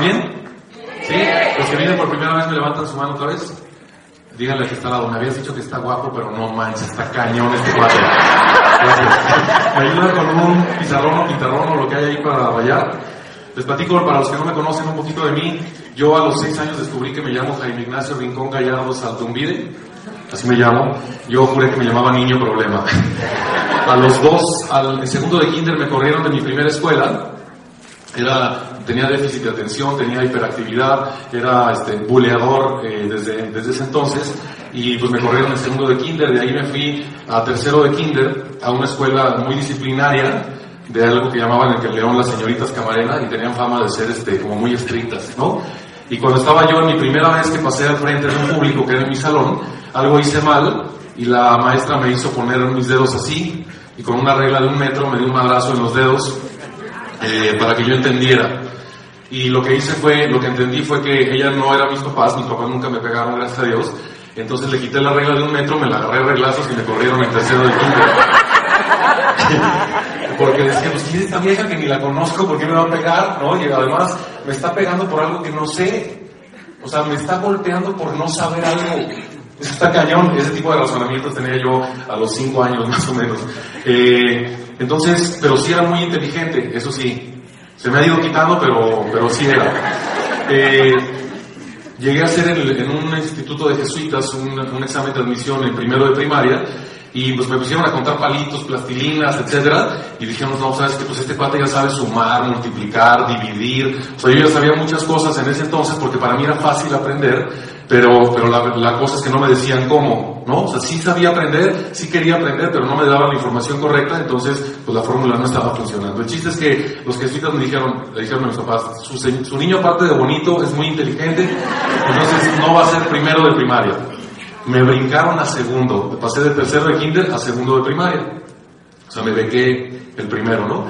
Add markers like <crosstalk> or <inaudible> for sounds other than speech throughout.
bien? ¿Sí? Los que vienen por primera vez me levantan su mano otra vez. Díganle que está al lado. Me habías dicho que está guapo, pero no manches, está cañón este cuadro. Gracias. Me ayuda con un pizarrón o pintarrón o lo que hay ahí para rayar. Les platico, para los que no me conocen un poquito de mí, yo a los seis años descubrí que me llamo Jaime Ignacio Rincón Gallardo Saltumbide, así me llamo. Yo juré que me llamaba Niño Problema. A los dos, al segundo de kinder me corrieron de mi primera escuela. Era, tenía déficit de atención, tenía hiperactividad, era este, buleador eh, desde, desde ese entonces y pues me corrieron en segundo de kinder, de ahí me fui a tercero de kinder, a una escuela muy disciplinaria, de algo que llamaban el que León las señoritas Camarena y tenían fama de ser este, como muy estrictas, ¿no? Y cuando estaba yo en mi primera vez que pasé al frente de un público que era en mi salón, algo hice mal y la maestra me hizo poner mis dedos así y con una regla de un metro me dio un abrazo en los dedos eh, para que yo entendiera. Y lo que hice fue, lo que entendí fue que ella no era mis papás, mis papás nunca me pegaron, gracias a Dios. Entonces le quité la regla de un metro, me la agarré a reglazos y me corrieron en tercero de kinder. <laughs> Porque decía, pues ¿quién es esta vieja que ni la conozco? ¿Por qué me va a pegar? ¿No? Y además me está pegando por algo que no sé. O sea, me está golpeando por no saber algo. Eso está cañón. Ese tipo de razonamientos tenía yo a los cinco años <laughs> más o menos. Eh, entonces, pero sí era muy inteligente, eso sí. Se me ha ido quitando, pero, pero sí era. Eh, llegué a hacer en, un instituto de jesuitas un, examen de admisión en primero de primaria y pues me pusieron a contar palitos, plastilinas, etcétera, y dijimos, no, sabes que pues este cuate ya sabe sumar, multiplicar, dividir, o sea, yo ya sabía muchas cosas en ese entonces porque para mí era fácil aprender, pero, pero la, la cosa es que no me decían cómo, ¿no? O sea, sí sabía aprender, sí quería aprender, pero no me daban la información correcta, entonces pues la fórmula no estaba funcionando. El chiste es que los jesuitas me dijeron, le dijeron a mis papás, su, su niño aparte de bonito es muy inteligente, entonces no va a ser primero de primaria me brincaron a segundo. Pasé de tercero de kinder a segundo de primaria. O sea, me bequé el primero, ¿no?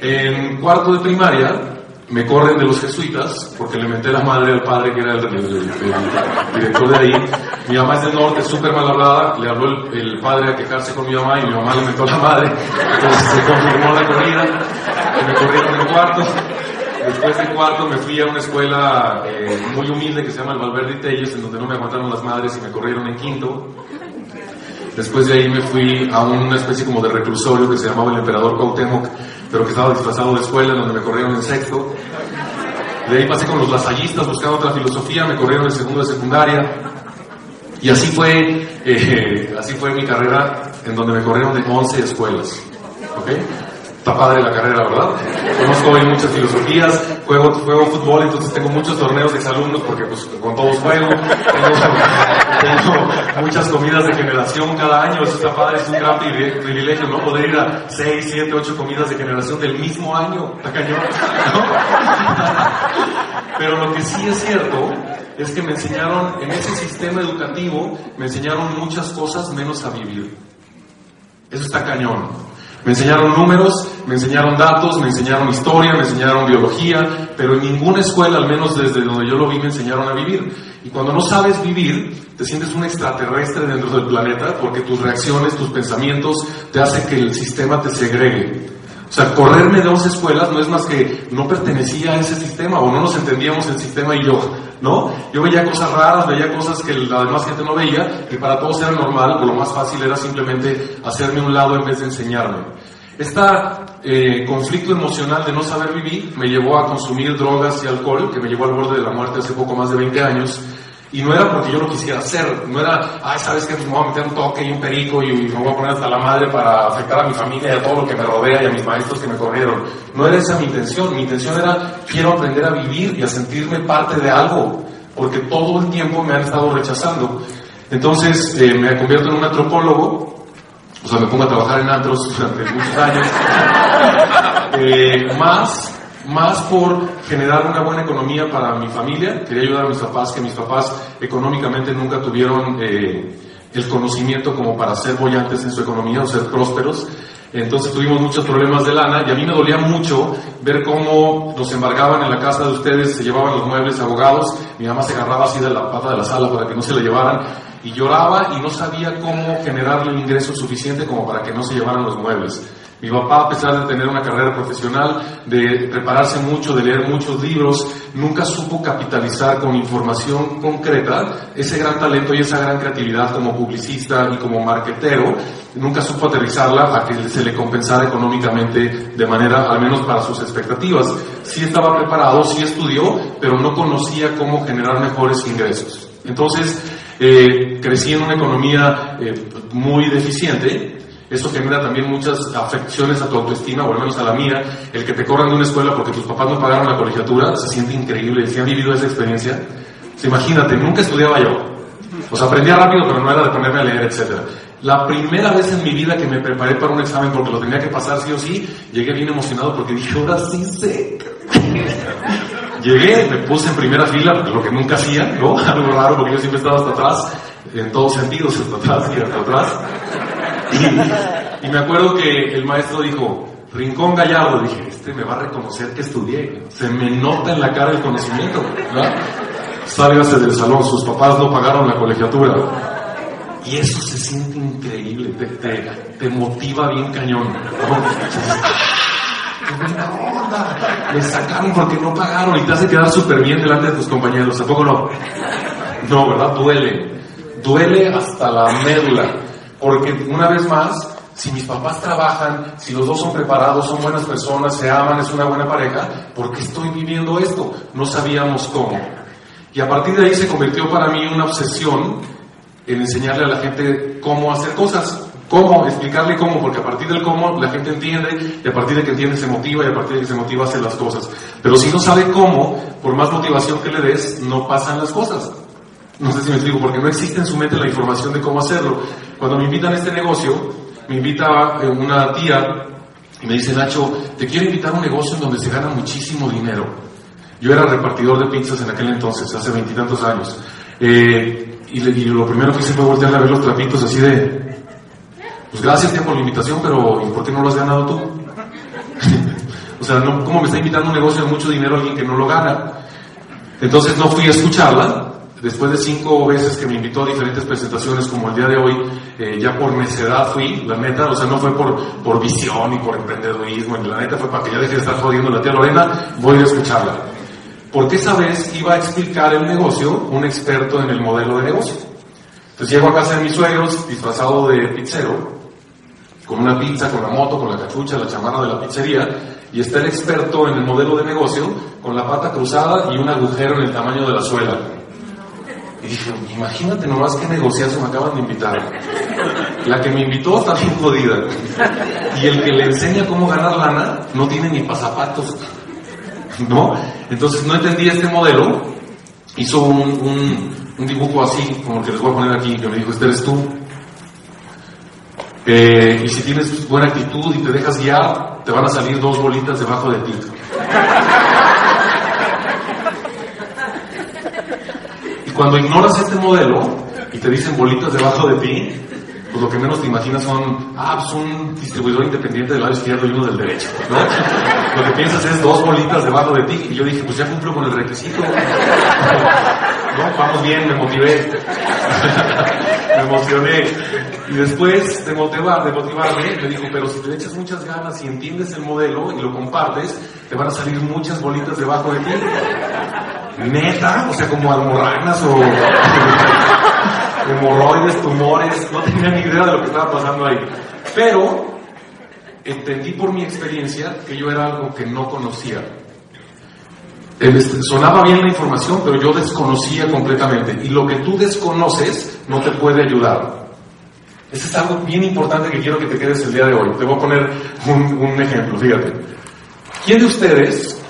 En cuarto de primaria me corren de los jesuitas porque le menté la madre al padre que era el, el, el, el director de ahí. Mi mamá es del norte, súper mal hablada. Le habló el, padre a quejarse con mi mamá y mi mamá le mentó la madre. Entonces se confirmó la corrida me corrieron en cuarto. Después de cuarto me fui a una escuela eh, muy humilde que se llama el Valverde y Telles, en donde no me aguantaron las madres y me corrieron en quinto. Después de ahí me fui a una especie como de reclusorio que se llamaba el Emperador Cuauhtémoc, pero que estaba disfrazado de escuela, donde me corrieron en sexto. De ahí pasé con los lasallistas buscando otra filosofía, me corrieron en segundo de secundaria. Y así fue, eh, <laughs> así fue mi carrera, en donde me corrieron de 11 escuelas. ¿okay? Está padre la carrera, ¿verdad? Conozco hoy muchas filosofías, juego, juego fútbol, entonces tengo muchos torneos de exalumnos porque pues con todos juego. Tengo, tengo, muchas comidas de generación cada año, eso está padre, es un gran privilegio, ¿no? Poder ir a 6, 7, 8 comidas de generación del mismo año, está cañón, ¿no? Pero lo que sí es cierto es que me enseñaron, en ese sistema educativo, me enseñaron muchas cosas menos a vivir. Eso está cañón. Me enseñaron números, me enseñaron datos, me enseñaron historia, me enseñaron biología, pero en ninguna escuela, al menos desde donde yo lo vi, me enseñaron a vivir. Y cuando no sabes vivir, te sientes un extraterrestre dentro del planeta porque tus reacciones, tus pensamientos te hacen que el sistema te segregue. O sea, correrme de 11 escuelas no es más que no pertenecía a ese sistema o no nos entendíamos el sistema y yo, ¿no? Yo veía cosas raras, veía cosas que la demás gente no veía, que para todos era normal, lo más fácil era simplemente hacerme un lado en vez de enseñarme. Este conflicto emocional de no saber vivir me llevó a consumir drogas y alcohol, que me llevó al borde de la muerte hace poco más de 20 años, y no era porque yo lo quisiera hacer, no era, ay, sabes que pues me voy a meter un toque y un perico y me voy a poner hasta la madre para afectar a mi familia y a todo lo que me rodea y a mis maestros que me corrieron. No era esa mi intención, mi intención era, quiero aprender a vivir y a sentirme parte de algo, porque todo el tiempo me han estado rechazando. Entonces eh, me convierto en un antropólogo, o sea, me pongo a trabajar en antros durante muchos años, eh, más más por generar una buena economía para mi familia. Quería ayudar a mis papás, que mis papás económicamente nunca tuvieron eh, el conocimiento como para ser bollantes en su economía o ser prósperos. Entonces tuvimos muchos problemas de lana y a mí me dolía mucho ver cómo nos embargaban en la casa de ustedes, se llevaban los muebles abogados, mi mamá se agarraba así de la pata de la sala para que no se la llevaran y lloraba y no sabía cómo generarle un ingreso suficiente como para que no se llevaran los muebles. Mi papá, a pesar de tener una carrera profesional, de prepararse mucho, de leer muchos libros, nunca supo capitalizar con información concreta ese gran talento y esa gran creatividad como publicista y como marketero. Nunca supo aterrizarla a que se le compensara económicamente de manera, al menos para sus expectativas. Sí estaba preparado, sí estudió, pero no conocía cómo generar mejores ingresos. Entonces, eh, crecí en una economía eh, muy deficiente eso genera también muchas afecciones a tu autoestima, o al menos a la mía. El que te corran de una escuela porque tus papás no pagaron la colegiatura, se siente increíble. Si han vivido esa experiencia, imagínate, nunca estudiaba yo. O sea, aprendía rápido, pero no era de ponerme a leer, etc. La primera vez en mi vida que me preparé para un examen porque lo tenía que pasar sí o sí, llegué bien emocionado porque dije, ahora sí sé. Llegué, me puse en primera fila, lo que nunca hacía, ¿no? <laughs> Algo raro porque yo siempre estaba hasta atrás, en todos sentidos, <laughs> hasta atrás y hasta atrás. Y, me acuerdo que el maestro dijo, Rincón Gallardo, dije, este me va a reconocer que estudié, se me nota en la cara el conocimiento, ¿verdad? Sálgase del salón, sus papás no pagaron la colegiatura. Y eso se siente increíble, te, motiva bien cañón. ¡Qué sacaron porque no pagaron y te hace quedar súper bien delante de tus compañeros, ¿a poco no? No, ¿verdad? Duele. Duele hasta la médula. Porque una vez más, si mis papás trabajan, si los dos son preparados, son buenas personas, se aman, es una buena pareja, ¿por qué estoy viviendo esto? No sabíamos cómo. Y a partir de ahí se convirtió para mí una obsesión en enseñarle a la gente cómo hacer cosas. ¿Cómo? Explicarle cómo, porque a partir del cómo la gente entiende y a partir de que entiende se motiva y a partir de que se motiva hace las cosas. Pero si no sabe cómo, por más motivación que le des, no pasan las cosas. No sé si me explico, porque no existe en su mente la información de cómo hacerlo. Cuando me invitan a este negocio, me invita eh, una tía y me dice, Nacho, te quiero invitar a un negocio en donde se gana muchísimo dinero. Yo era repartidor de pizzas en aquel entonces, hace veintitantos años. Eh, y, lo primero que hice fue voltear a ver los trapitos así de, pues gracias tía por la invitación, pero ¿y por qué no lo has ganado tú? <laughs> o sea, ¿cómo me está invitando a un negocio de mucho dinero alguien que no lo gana? Entonces no fui a escucharla Después de cinco veces que me invitó a diferentes presentaciones, como el día de hoy, eh, ya por necedad fui, la neta, o sea, no fue por, por visión y por emprendedurismo, la neta fue para que ya deje de estar jodiendo la tía Lorena, voy a escucharla. Porque esa vez iba a explicar el negocio un experto en el modelo de negocio. Entonces llego a casa de mis suegros, disfrazado de pizzero, con una pizza, con la moto, con la cachucha, la chamarra de la pizzería, y está el experto en el modelo de negocio, con la pata cruzada y un agujero en el tamaño de la suela. Y dije, imagínate nomás qué negociazo me acaban de invitar. La que me invitó está bien jodida. Y el que le enseña cómo ganar lana no tiene ni pasapatos. ¿No? Entonces no entendí este modelo. Hizo un, un, dibujo así, como el que les voy a poner aquí, que me dijo, este eres tú. Eh, y si tienes buena actitud y te dejas guiar, te van a salir dos bolitas debajo de ti. Cuando ignoras este modelo y te dicen bolitas debajo de ti, pues lo que menos te imaginas son, ah, pues un distribuidor independiente del lado izquierdo y uno del derecho, ¿no? Lo que piensas es dos bolitas debajo de ti. Y yo dije, pues ya cumplo con el requisito. No, vamos bien, me motivé. <laughs> me emocioné. Y después de, motivar, de motivarme, me dijo, pero si te echas muchas ganas y entiendes el modelo y lo compartes, te van a salir muchas bolitas debajo de ti neta, o sea, como almorranas o <laughs> hemorroides, tumores, no tenía ni idea de lo que estaba pasando ahí. Pero entendí por mi experiencia que yo era algo que no conocía. Sonaba bien la información, pero yo desconocía completamente. Y lo que tú desconoces no te puede ayudar. Este es algo bien importante que quiero que te quedes el día de hoy. Te voy a poner un, un ejemplo, fíjate. ¿Quién de ustedes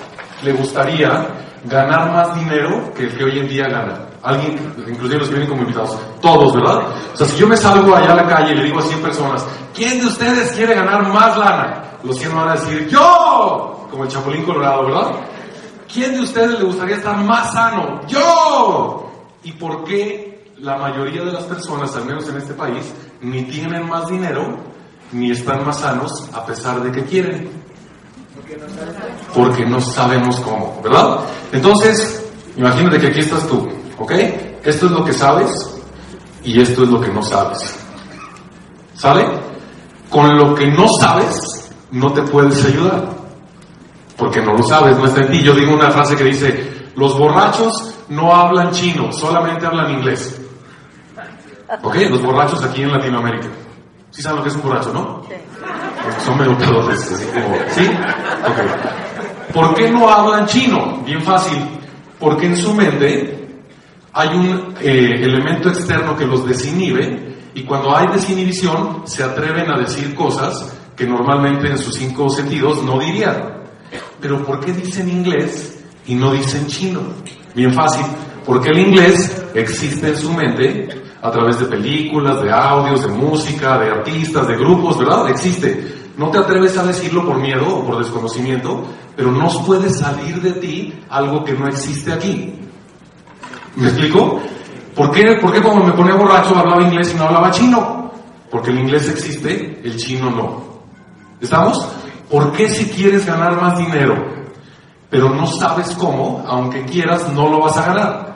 le gustaría ganar más dinero que el que hoy en día gana. Alguien, inclusive los que vienen como invitados, todos, ¿verdad? O sea, si yo me salgo allá a la calle y le digo a 100 personas, ¿quién de ustedes quiere ganar más lana? Los 100 van a decir, ¡yo! Como el Chapulín Colorado, ¿verdad? ¿Quién de ustedes le gustaría estar más sano? ¡Yo! ¿Y por qué la mayoría de las personas, al menos en este país, ni tienen más dinero, ni están más sanos, a pesar de que quieren? Porque no sabemos cómo, ¿verdad? Entonces, imagínate que aquí estás tú, ¿ok? Esto es lo que sabes y esto es lo que no sabes. ¿Sale? Con lo que no sabes, no te puedes ayudar. Porque no lo sabes, no está en ti. Yo digo una frase que dice, los borrachos no hablan chino, solamente hablan inglés. ¿Ok? Los borrachos aquí en Latinoamérica. ¿Sí saben lo que es un borracho, no? Sí. Son medio ¿Sí? Ok. ¿Por qué no hablan chino? Bien fácil. Porque en su mente hay un eh, elemento externo que los desinhibe y cuando hay desinhibición se atreven a decir cosas que normalmente en sus cinco sentidos no dirían. Pero ¿por qué dicen inglés y no dicen chino? Bien fácil. Porque el inglés existe en su mente a través de películas, de audios, de música, de artistas, de grupos, ¿verdad? Existe. No te atreves a decirlo por miedo o por desconocimiento, pero no puede salir de ti algo que no existe aquí. ¿Me explico? ¿Por qué, ¿Por qué cuando me ponía borracho hablaba inglés y no hablaba chino? Porque el inglés existe, el chino no. ¿Estamos? ¿Por qué si quieres ganar más dinero, pero no sabes cómo, aunque quieras, no lo vas a ganar?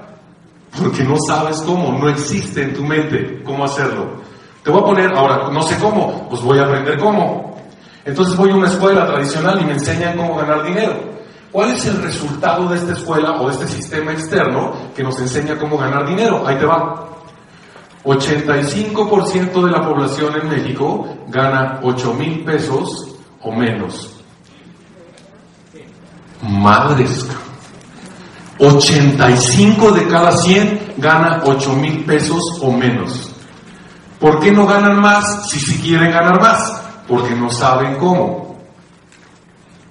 Porque no sabes cómo, no existe en tu mente cómo hacerlo. Te voy a poner, ahora, no sé cómo, pues voy a aprender cómo. Entonces voy a una escuela tradicional y me enseñan cómo ganar dinero. ¿Cuál es el resultado de esta escuela o de este sistema externo que nos enseña cómo ganar dinero? Ahí te va. 85% de la población en México gana 8 mil pesos o menos. Madres. 85 de cada 100 gana 8 mil pesos o menos. ¿Por qué no ganan más si si quieren ganar más? Porque no saben cómo.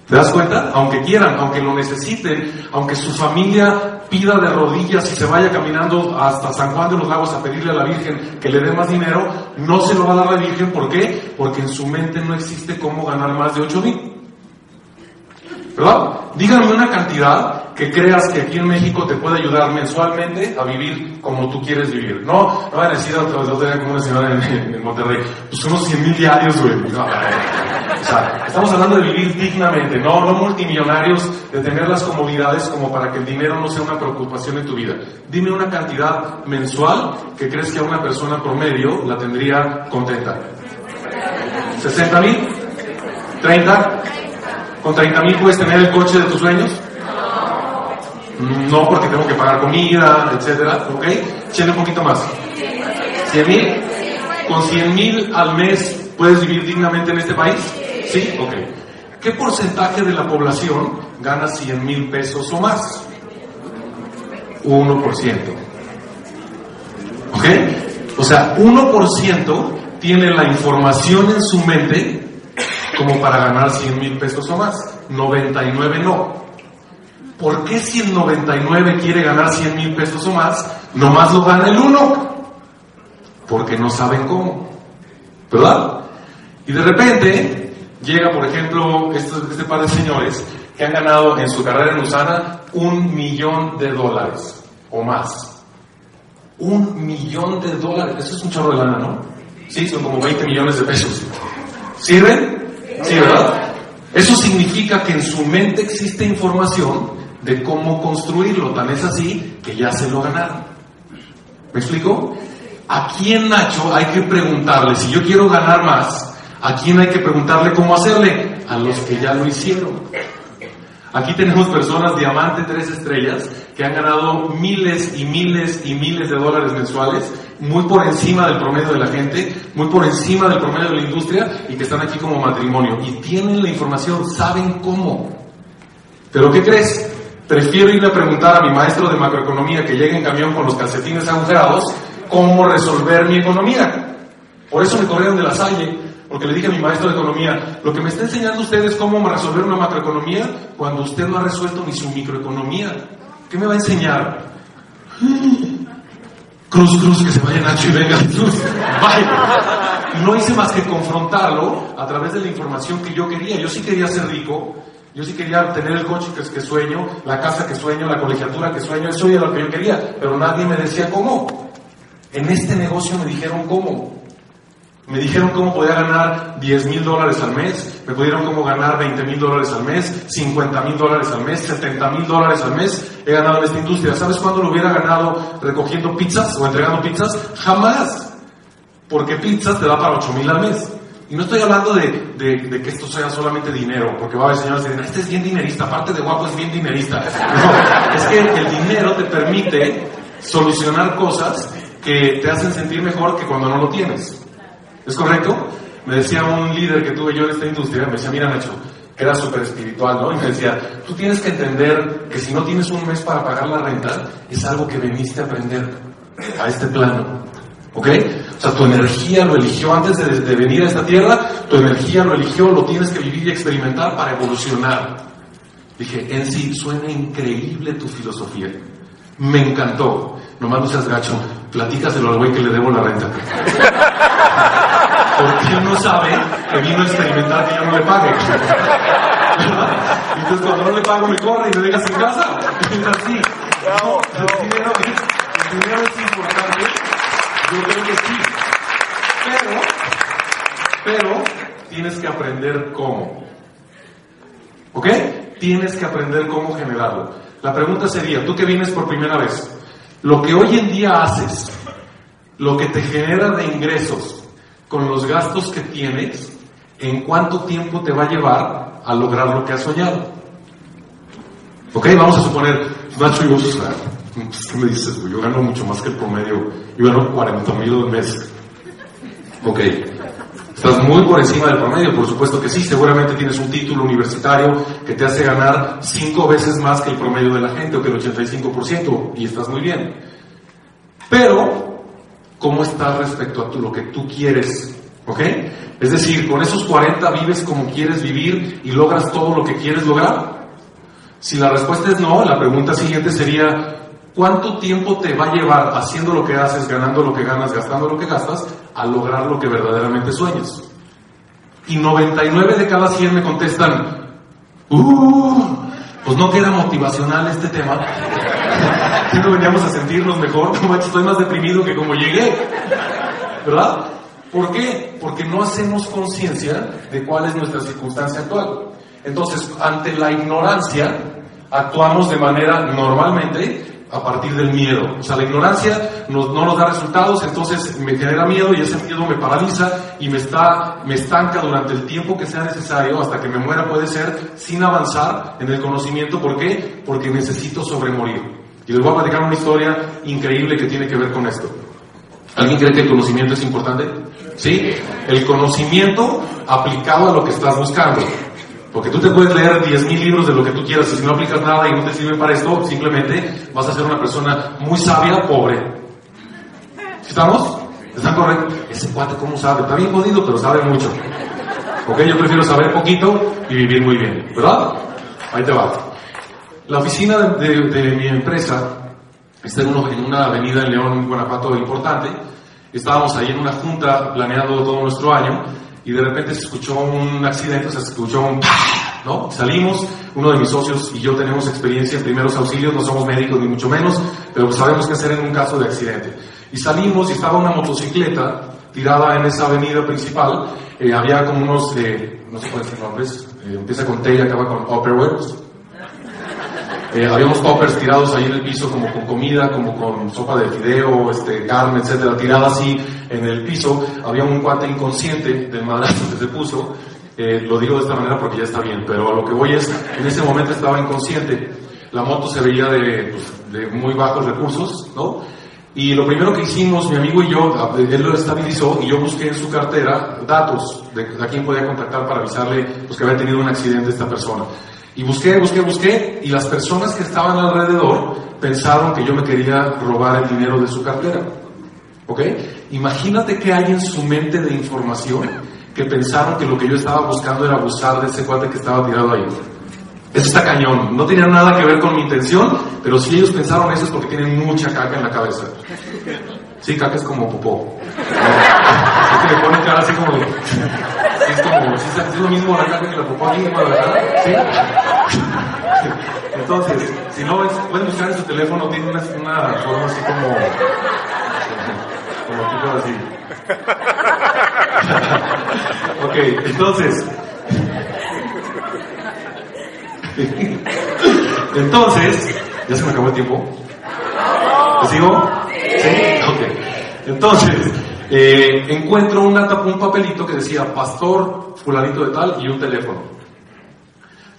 ¿Te das cuenta? Aunque quieran, aunque lo necesiten, aunque su familia pida de rodillas y se vaya caminando hasta San Juan de los Lagos a pedirle a la Virgen que le dé más dinero, no se lo va a dar la Virgen. ¿Por qué? Porque en su mente no existe cómo ganar más de 8 mil. ¿Verdad? Díganme una cantidad que creas que aquí en México te puede ayudar mensualmente a vivir como tú quieres vivir. No, no van a decir otra vez, como una señora en, Monterrey, pues unos 100 mil diarios, güey. o sea, estamos hablando de vivir dignamente, no, no multimillonarios, de tener las comodidades como para que el dinero no sea una preocupación en tu vida. Dime una cantidad mensual que crees que a una persona promedio la tendría contenta. ¿60 mil? ¿30? ¿Con 30 mil puedes tener el coche de tus sueños? No porque tengo que pagar comida, etcétera, ¿ok? Echen un poquito más. ¿100 mil? ¿Con 100 mil al mes puedes vivir dignamente en este país? ¿Sí? Ok. ¿Qué porcentaje de la población gana 100 mil pesos o más? 1%. ¿Ok? O sea, 1% tiene la información en su mente como para ganar 100 mil pesos o más. 99 no. ¿por qué si el 99 quiere ganar 100 mil pesos o más, nomás lo gana el 1? Porque no saben cómo, ¿verdad? Y de repente llega, por ejemplo, este, este par de señores que han ganado en su carrera en Usana un millón de dólares o más. Un millón de dólares, eso es un chorro de lana, ¿no? Sí, son como 20 millones de pesos. ¿Sirven? Sí, ¿verdad? Eso significa que en su mente existe información de cómo construirlo. Tan es así que ya se lo ganaron. ¿Me explico? ¿A quién, Nacho, hay que preguntarle? Si yo quiero ganar más, ¿a quién hay que preguntarle cómo hacerle? A los que ya lo hicieron. Aquí tenemos personas diamante tres estrellas que han ganado miles y miles y miles de dólares mensuales, muy por encima del promedio de la gente, muy por encima del promedio de la industria y que están aquí como matrimonio. Y tienen la información, saben cómo. Pero ¿qué crees? Prefiero ir a preguntar a mi maestro de macroeconomía que llegue en camión con los calcetines agujerados cómo resolver mi economía. Por eso me corrieron de la salle, porque le dije a mi maestro de economía, lo que me está enseñando usted es cómo resolver una macroeconomía cuando usted no ha resuelto ni su microeconomía. ¿Qué me va a enseñar? Cruz, cruz, que se vaya Nacho y venga Jesús. No hice más que confrontarlo a través de la información que yo quería. Yo sí quería ser rico, yo sí quería tener el coche que, que sueño, la casa que sueño, la colegiatura que sueño, eso era lo que yo quería, pero nadie me decía cómo. En este negocio me dijeron cómo. Me dijeron cómo podía ganar 10 mil dólares al mes, me pudieron cómo ganar 20 mil dólares al mes, 50 mil dólares al mes, 70 mil dólares al mes. He ganado en esta industria. ¿Sabes cuándo lo hubiera ganado recogiendo pizzas o entregando pizzas? Jamás. Porque pizzas te da para 8 mil al mes. Y no estoy hablando de, de, que esto sea solamente dinero, porque va a haber señores que dicen, este es bien dinerista, aparte de guapo es bien dinerista. <laughs> No, es que el dinero te permite solucionar cosas que te hacen sentir mejor que cuando no lo tienes. ¿Es correcto? Me decía un líder que tuve yo en esta industria, me decía, mira Nacho, que era súper espiritual, ¿no? Y me decía, tú tienes que entender que si no tienes un mes para pagar la renta, es algo que veniste a aprender a este plano. ¿Ok? O sea, tu energía lo eligió antes de, de venir a esta tierra, tu energía lo eligió, lo tienes que vivir y experimentar para evolucionar. Dije, en sí, suena increíble tu filosofía. Me encantó. Nomás no seas gacho, platícaselo al güey que le debo la renta. <laughs> Porque él no sabe que vino a experimentar que yo no le pague. Entonces cuando no le pago me corre y me deja sin casa. Es así. No, el, dinero es, el dinero es importante. Yo creo que sí. Pero, pero, tienes que aprender cómo. ¿Ok? Tienes que aprender cómo generarlo. La pregunta sería, tú que vienes por primera vez, lo que hoy en día haces, lo que te genera de ingresos con los gastos que tienes, ¿en cuánto tiempo te va a llevar a lograr lo que has soñado? Ok, vamos a suponer, Nacho y vos, pues, ¿qué me dices? Yo gano mucho más que el promedio, yo gano 40 mil al mes. Ok, Estás muy por encima del promedio, por supuesto que sí. Seguramente tienes un título universitario que te hace ganar cinco veces más que el promedio de la gente o que el 85% y estás muy bien. Pero, ¿cómo estás respecto a lo que tú quieres? ¿Ok? Es decir, con esos 40 vives como quieres vivir y logras todo lo que quieres lograr. Si la respuesta es no, la pregunta siguiente sería, ¿Cuánto tiempo te va a llevar haciendo lo que haces, ganando lo que ganas, gastando lo que gastas, a lograr lo que verdaderamente sueñas? Y 99 de cada 100 me contestan, ¡Uh! Pues no queda motivacional este tema. ¿Qué no veníamos a sentirnos mejor? No estoy más deprimido que como llegué. ¿Verdad? ¿Por qué? Porque no hacemos conciencia de cuál es nuestra circunstancia actual. Entonces, ante la ignorancia, actuamos de manera normalmente a partir del miedo. O sea, la ignorancia no, no, nos da resultados, entonces me genera miedo y ese miedo me paraliza y me, está, me estanca durante el tiempo que sea necesario, hasta que me muera puede ser, sin avanzar en el conocimiento. ¿Por qué? Porque necesito sobremorir. Y les voy a platicar una historia increíble que tiene que ver con esto. ¿Alguien cree que el conocimiento es importante? ¿Sí? El conocimiento aplicado a lo que estás buscando. Porque tú te puedes leer 10.000 libros de lo que tú quieras y si no aplicas nada y no te sirve para esto, simplemente vas a ser una persona muy sabia, pobre. ¿Estamos? ¿Están correctos? Ese cuate, ¿cómo sabe? Está bien jodido, pero sabe mucho. Ok, yo prefiero saber poquito y vivir muy bien, ¿verdad? Ahí te va. La oficina de, de, de mi empresa está en, uno, en una avenida en León, Guanajuato importante. Estábamos ahí en una junta planeando todo nuestro año y de repente se escuchó un accidente, se escuchó un ¿no? Salimos, uno de mis socios y yo tenemos experiencia en primeros auxilios, no somos médicos ni mucho menos, pero sabemos qué hacer en un caso de accidente. Y salimos y estaba una motocicleta tirada en esa avenida principal, eh, había como unos, eh, no sé cuáles son nombres, eh, empieza con T y acaba con Upperwares. Eh, habíamos toppers tirados ahí en el piso como con comida, como con sopa de fideo, este, carne, etcétera, tirada así en el piso. Había un cuate inconsciente del madrazo que se puso. Eh, lo digo de esta manera porque ya está bien, pero a lo que voy es, en ese momento estaba inconsciente. La moto se veía de, pues, de muy bajos recursos, ¿no? Y lo primero que hicimos, mi amigo y yo, él lo estabilizó y yo busqué en su cartera datos de a quién podía contactar para avisarle pues, que había tenido un accidente esta persona. Y busqué, busqué, busqué, y las personas que estaban alrededor pensaron que yo me quería robar el dinero de su cartera. ¿Ok? Imagínate que hay en su mente de información que pensaron que lo que yo estaba buscando era abusar de ese cuate que estaba tirado ahí. Eso está cañón. No tenía nada que ver con mi intención, pero si ellos pensaron eso es porque tienen mucha caca en la cabeza. Sí, caca es como popó. Es que le pone cara así como... Es como, si es lo mismo la caca que la aquí, ¿verdad? ¿Sí? Entonces, si no, pueden buscar en su teléfono, tiene una, una forma así como... Como tipo así. ok, entonces... Entonces, ¿ya se me acabó el tiempo? ¿Te sigo? Sí. Ok. Entonces, Eh, encuentro una, un papelito que decía pastor fulanito de tal y un teléfono.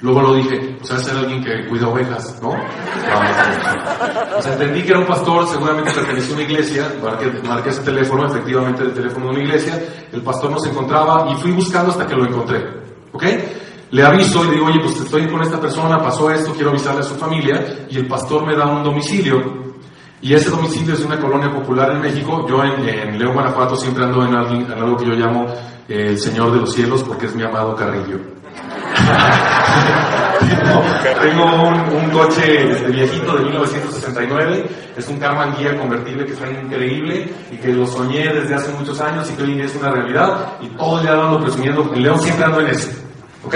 Luego lo dije, o sea, ser alguien que cuida ovejas, ¿no? O sea, entendí que era un pastor, seguramente pertenecía a una iglesia, marqué, marqué ese teléfono, efectivamente el teléfono de una iglesia, el pastor no se encontraba y fui buscando hasta que lo encontré, ¿ok? Le aviso y digo, oye, pues estoy con esta persona, pasó esto, quiero avisarle a su familia, y el pastor me da un domicilio, y ese domicilio es una colonia popular en México. Yo en, en León, Guanajuato, siempre ando en, alguien- en algo que yo llamo eh, el Señor de los Cielos, porque es mi amado Carrillo. <laughs> tengo tengo un, un coche este, viejito de 1969, es un Karmann Guía convertible que está increíble y que lo soñé desde hace muchos años y que hoy es una realidad y todo el día ando presumiendo, en León siempre ando en ese, ¿ok?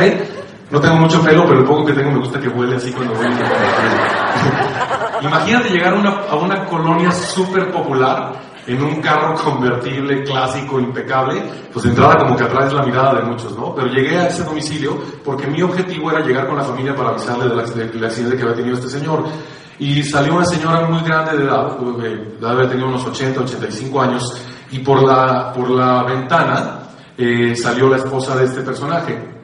No tengo mucho pelo, pero el poco que tengo me gusta que huele así cuando voy el <laughs> Imagínate llegar a una, a una colonia súper popular en un carro convertible, clásico, impecable, pues de entrada como que atraes la mirada de muchos, ¿no? Pero llegué a ese domicilio porque mi objetivo era llegar con la familia para avisarle del accidente, que había tenido este señor. Y salió una señora muy grande de edad, eh, de haber tenido unos 80, 85 años, y por la, por la ventana eh, salió la esposa de este personaje.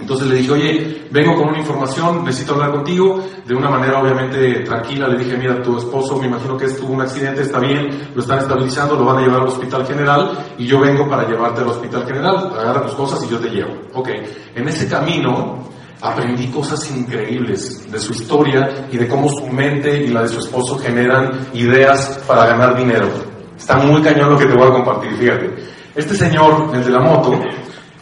Entonces le dije, oye, vengo con una información, necesito hablar contigo, de una manera obviamente tranquila. Le dije, mira, tu esposo me imagino que tuvo un accidente, está bien, lo están estabilizando, lo van a llevar al hospital general y yo vengo para llevarte al hospital general, agarra tus cosas y yo te llevo. Ok, en ese camino aprendí cosas increíbles de su historia y de cómo su mente y la de su esposo generan ideas para ganar dinero. Está muy cañón lo que te voy a compartir, fíjate. Este señor, el de la moto,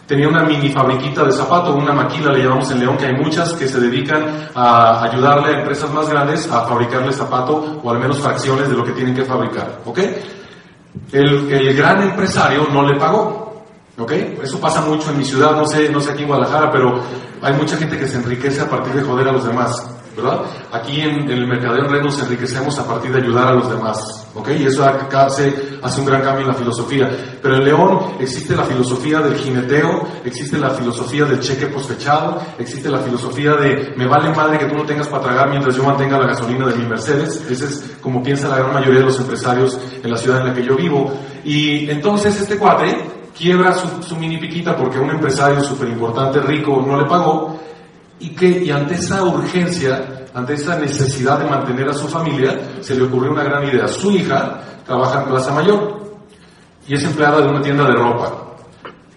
tenía una mini fabriquita de zapato, una maquila le llamamos en León, que hay muchas que se dedican a ayudarle a empresas más grandes a fabricarle zapato o al menos fracciones de lo que tienen que fabricar, ¿ok? El, el gran empresario no le pagó, ¿ok? Eso pasa mucho en mi ciudad, no sé, no sé aquí en Guadalajara, pero hay mucha gente que se enriquece a partir de joder a los demás, ¿verdad? Aquí en, el mercadeo en red nos enriquecemos a partir de ayudar a los demás, ¿ok? Y eso hace, hace un gran cambio en la filosofía. Pero en León existe la filosofía del jineteo, existe la filosofía del cheque posfechado, existe la filosofía de me vale madre que tú no tengas para tragar mientras yo mantenga la gasolina de mi Mercedes. Ese es como piensa la gran mayoría de los empresarios en la ciudad en la que yo vivo. Y entonces este cuate quiebra su, su mini piquita porque un empresario súper importante, rico, no le pagó y que ante esa urgencia, ante esa necesidad de mantener a su familia, se le ocurrió una gran idea. Su hija trabaja en Plaza Mayor y es empleada de una tienda de ropa.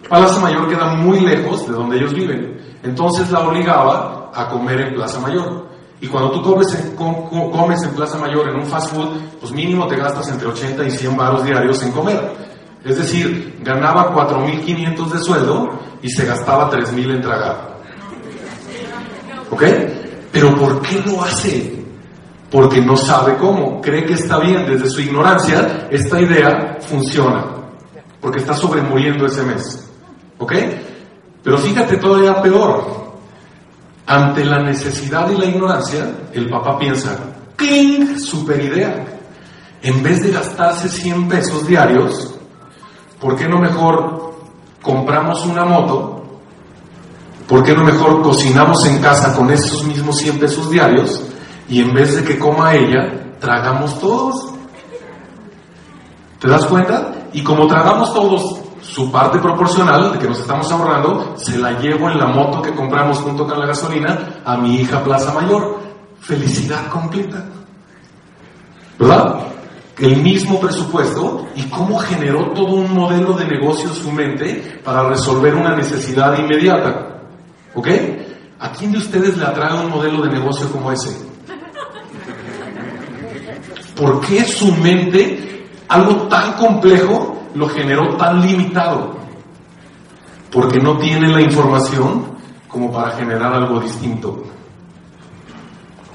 Plaza Mayor queda muy lejos de donde ellos viven, entonces la obligaba a comer en Plaza Mayor. Y cuando tú comes en, com- com- comes en Plaza Mayor en un fast food, pues mínimo te gastas entre 80 y 100 baros diarios en comer. Es decir, ganaba 4.500 de sueldo y se gastaba 3.000 en tragar. ¿Ok? Pero ¿por qué lo hace? Porque no sabe cómo. Cree que está bien. Desde su ignorancia, esta idea funciona. Porque está sobremuriendo ese mes. ¿Ok? Pero fíjate todavía peor. Ante la necesidad y la ignorancia, el papá piensa, ¡cling! Super idea. En vez de gastarse 100 pesos diarios, ¿por qué no mejor compramos una moto ¿Por qué no mejor cocinamos en casa con esos mismos 100 pesos diarios y en vez de que coma ella, tragamos todos? ¿Te das cuenta? Y como tragamos todos su parte proporcional de que nos estamos ahorrando, se la llevo en la moto que compramos junto con la gasolina a mi hija Plaza Mayor. Felicidad completa. ¿Verdad? El mismo presupuesto y cómo generó todo un modelo de negocio en su mente para resolver una necesidad inmediata. ¿Ok? ¿A quién de ustedes le atrae un modelo de negocio como ese? ¿Por qué su mente, algo tan complejo, lo generó tan limitado? Porque no tiene la información como para generar algo distinto.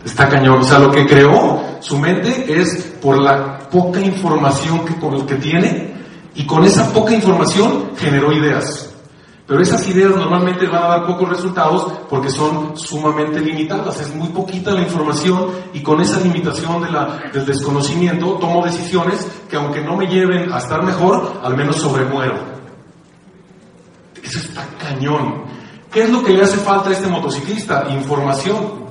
Está cañón. O sea, lo que creó su mente es por la poca información que, con que tiene y con esa poca información generó ideas. Pero esas ideas normalmente van a dar pocos resultados porque son sumamente limitadas. Es muy poquita la información y con esa limitación del desconocimiento tomo decisiones que aunque no me lleven a estar mejor, al menos sobremuero. Eso está cañón. ¿Qué es lo que le hace falta a este motociclista? Información.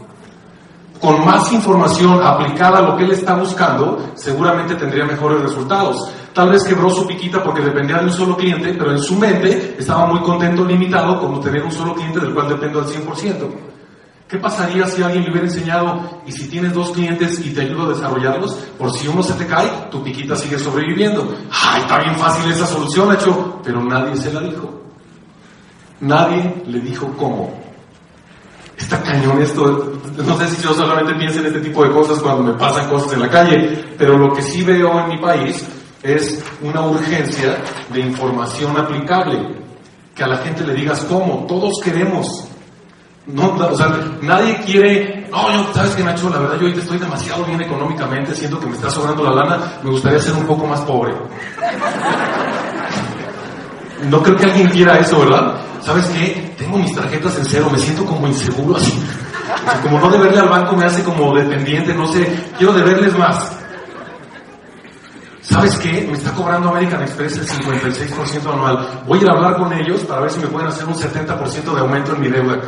Con más información aplicada a lo que él está buscando, seguramente tendría mejores resultados. Tal vez quebró su piquita porque dependía de un solo cliente, pero en su mente estaba muy contento, limitado, como tener un solo cliente del cual dependo al 100%. ¿Qué pasaría si alguien le hubiera enseñado y si tienes dos clientes y te ayudo a desarrollarlos, por si uno se te cae, tu piquita sigue sobreviviendo? ¡Ay, está bien fácil esa solución, hecho! Pero nadie se la dijo. Nadie le dijo cómo. Está cañón esto. No sé si yo solamente pienso en este tipo de cosas cuando me pasan cosas en la calle, pero lo que sí veo en mi país es una urgencia de información aplicable. Que a la gente le digas cómo. Todos queremos o sea, nadie quiere, no, yo, sabes que Nacho, la verdad yo ahorita estoy demasiado bien económicamente, siento que me está sobrando la lana, me gustaría ser un poco más pobre. No creo que alguien quiera eso, ¿verdad? ¿Sabes qué? Tengo mis tarjetas en cero, me siento como inseguro así. como no deberle al banco me hace como dependiente, no sé, quiero deberles más. ¿Sabes qué? Me está cobrando American Express el 56% anual. Voy a ir a hablar con ellos para ver si me pueden hacer un 70% de aumento en mi deuda.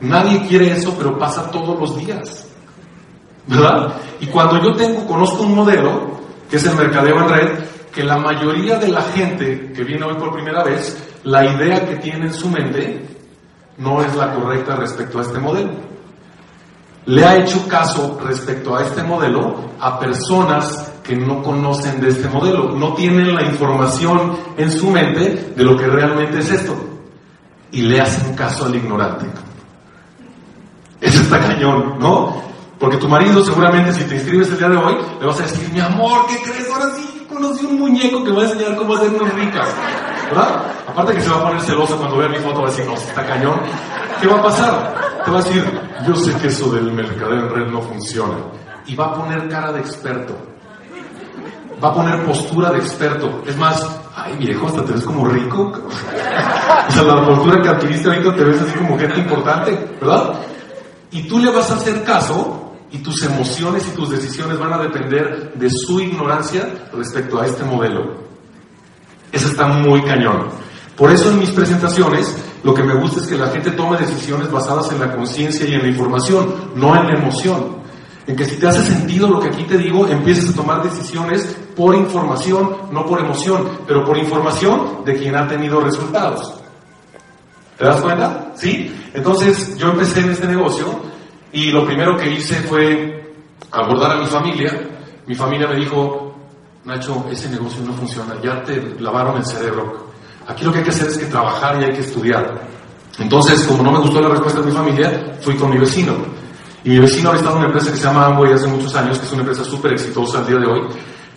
Nadie quiere eso, pero pasa todos los días. ¿Verdad? Y cuando yo tengo, conozco un modelo, que es el mercadeo en red, que la mayoría de la gente que viene hoy por primera vez, la idea que tiene en su mente no es la correcta respecto a este modelo. Le ha hecho caso respecto a este modelo a personas que no conocen de este modelo, no tienen la información en su mente de lo que realmente es esto y le hacen caso al ignorante. Eso está cañón, ¿no? Porque tu marido seguramente si te inscribes el día de hoy, le vas a decir, mi amor, ¿qué crees? Ahora sí conocí un muñeco que va a enseñar cómo hacernos ricas. ¿Verdad? Aparte que se va a poner celoso cuando vea mi foto, va a decir, no, está cañón. ¿Qué va a pasar? Te va a decir, yo sé que eso del mercadeo en red no funciona. Y va a poner cara de experto. Va a poner postura de experto. Es más, ay viejo, hasta te ves como rico. <laughs> O sea, la postura que adquiriste ahorita te ves así como gente importante, ¿verdad? Y tú le vas a hacer caso y tus emociones y tus decisiones van a depender de su ignorancia respecto a este modelo. Eso está muy cañón. Por eso en mis presentaciones lo que me gusta es que la gente tome decisiones basadas en la conciencia y en la información, no en la emoción. En que si te hace sentido lo que aquí te digo, empieces a tomar decisiones por información, no por emoción, pero por información de quien ha tenido resultados. ¿Te das cuenta? ¿Sí? Entonces yo empecé en este negocio y lo primero que hice fue abordar a mi familia. Mi familia me dijo, Nacho, ese negocio no funciona, ya te lavaron el cerebro. Aquí lo que hay que hacer es que trabajar y hay que estudiar. Entonces, como no me gustó la respuesta de mi familia, fui con mi vecino. Y mi vecino había estado en una empresa que se llama Amway hace muchos años, que es una empresa súper exitosa al día de hoy,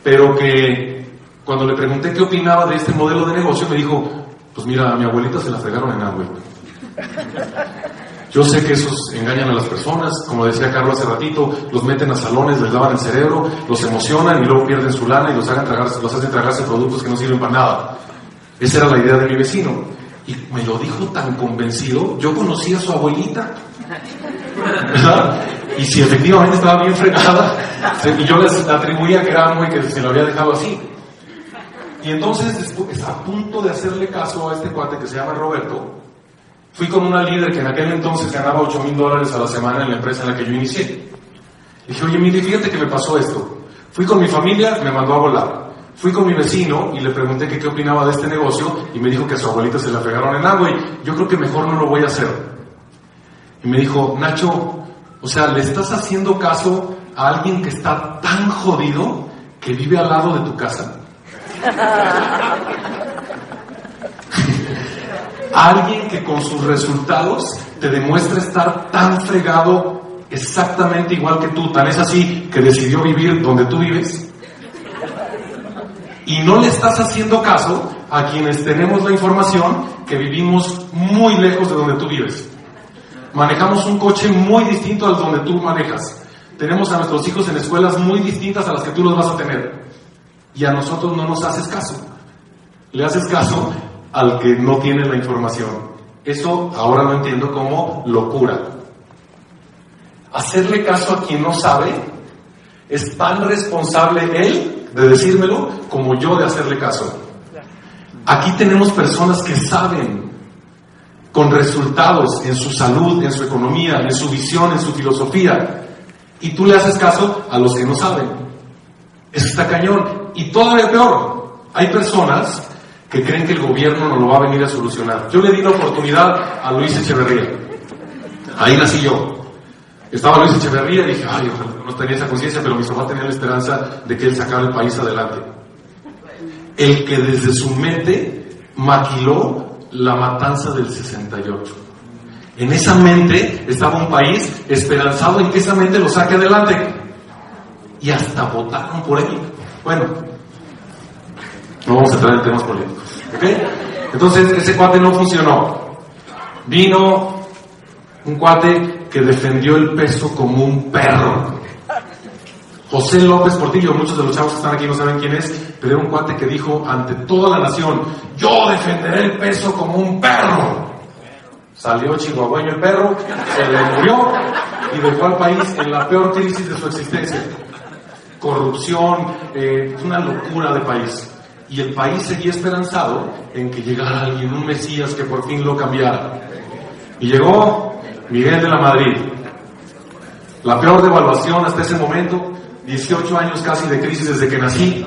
pero que cuando le pregunté qué opinaba de este modelo de negocio, me dijo, pues mira, a mi abuelita se la fregaron en agua. Yo sé que esos engañan a las personas, como decía Carlos hace ratito, los meten a salones, les lavan el cerebro, los emocionan y luego pierden su lana y los, hagan tragarse, los hacen tragarse productos que no sirven para nada. Esa era la idea de mi vecino. Y me lo dijo tan convencido, yo conocí a su abuelita. Y si efectivamente estaba bien fregada, y yo les atribuía que era muy que se lo había dejado así. Y entonces, después, a punto de hacerle caso a este cuate que se llama Roberto, fui con una líder que en aquel entonces ganaba 8 mil dólares a la semana en la empresa en la que yo inicié. dije, oye, mire, fíjate que me pasó esto. Fui con mi familia, me mandó a volar. Fui con mi vecino y le pregunté qué opinaba de este negocio y me dijo que a su abuelita se la pegaron en agua y yo creo que mejor no lo voy a hacer. Y me dijo, Nacho, o sea, ¿le estás haciendo caso a alguien que está tan jodido que vive al lado de tu casa? <laughs> Alguien que con sus resultados te demuestra estar tan fregado exactamente igual que tú, tan es así que decidió vivir donde tú vives. Y no le estás haciendo caso a quienes tenemos la información que vivimos muy lejos de donde tú vives. Manejamos un coche muy distinto al donde tú manejas. Tenemos a nuestros hijos en escuelas muy distintas a las que tú los vas a tener y a nosotros no nos haces caso. Le haces caso al que no tiene la información. Eso ahora lo entiendo como locura. Hacerle caso a quien no sabe es tan responsable él de decírmelo como yo de hacerle caso. Aquí tenemos personas que saben con resultados en su salud, en su economía, en su visión, en su filosofía, Y tú le haces caso a los que no saben. Eso está cañón. Y todavía peor, hay personas que creen que el gobierno no lo va a venir a solucionar. Yo le di la oportunidad a Luis Echeverría. Ahí nací yo. Estaba Luis Echeverría y dije, ay, no tenía esa conciencia, pero mi papá tenía la esperanza de que él sacara el país adelante. El que desde su mente maquiló la matanza del 68. En esa mente estaba un país esperanzado en que esa mente lo saque adelante. Y hasta votaron por él. Bueno, no vamos a entrar en temas políticos. ¿Ok? Entonces, ese cuate no funcionó. Vino un cuate que defendió el peso como un perro. José López Portillo, muchos de los chavos que están aquí no saben quién es, pero era un cuate que dijo ante toda la nación, yo defenderé el peso como un perro. Salió chihuahueño el perro, se le murió y dejó al país en la peor crisis de su existencia. Corrupción, eh, una locura de país. Y el país seguía esperanzado en que llegara alguien, un Mesías que por fin lo cambiara. Y llegó Miguel de la Madrid. La peor devaluación hasta ese momento, 18 años casi de crisis desde que nací,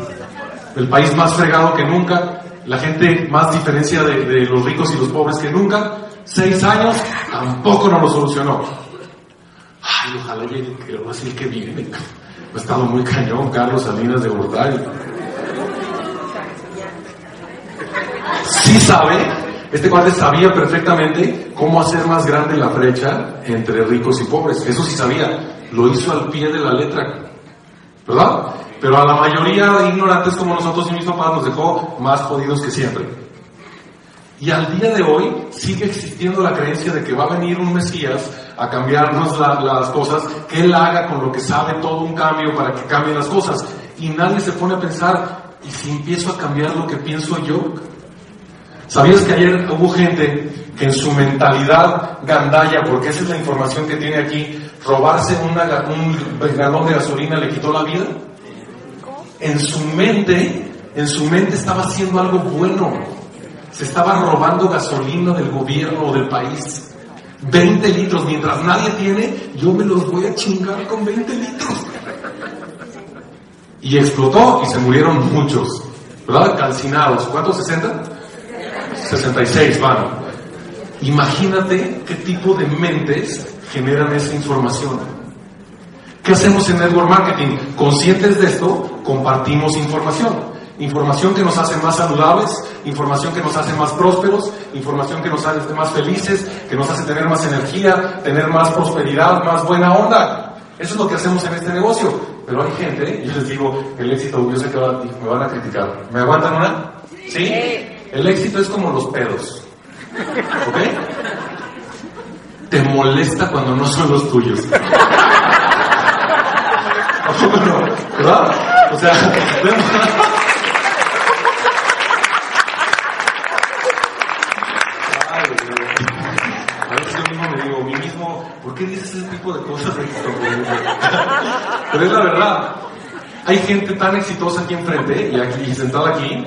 el país más fregado que nunca, la gente más diferencia de, los ricos y los pobres que nunca, seis años, tampoco nos lo solucionó. Ay, ojalá llegue el Brasil que viene. Ha estado muy cañón Carlos Salinas de Gortari. Sí sabe, este cuate sabía perfectamente cómo hacer más grande la brecha entre ricos y pobres. Eso sí sabía. Lo hizo al pie de la letra. ¿Verdad? Pero a la mayoría de ignorantes como nosotros y mis papás nos dejó más jodidos que siempre. Y al día de hoy sigue existiendo la creencia de que va a venir un Mesías a cambiarnos las cosas, que Él haga con lo que sabe todo un cambio para que cambien las cosas. Y nadie se pone a pensar, ¿y si empiezo a cambiar lo que pienso yo? ¿Sabías que ayer hubo gente que en su mentalidad gandalla, porque esa es la información que tiene aquí, robarse un galón de gasolina le quitó la vida? En su mente, en su mente estaba haciendo algo bueno se estaba robando gasolina del gobierno o del país. 20 litros, mientras nadie tiene, yo me los voy a chingar con 20 litros. Y explotó y se murieron muchos, ¿verdad? Calcinados. ¿Cuántos? ¿60? 66 van. Imagínate qué tipo de mentes generan esa información. ¿Qué hacemos en Network Marketing? Conscientes de esto, compartimos información. Información que nos hace más saludables, información que nos hace más prósperos, información que nos hace más felices, que nos hace tener más energía, tener más prosperidad, más buena onda. Eso es lo que hacemos en este negocio. Pero hay gente, y les digo, el éxito, yo sé que me van a criticar. ¿Me aguantan una? ¿Sí? El éxito es como los pedos. ¿Ok? Te molesta cuando no son los tuyos. ¿Verdad? O sea, qué dices ese tipo de cosas? Pero es la verdad. Hay gente tan exitosa aquí enfrente y aquí sentada aquí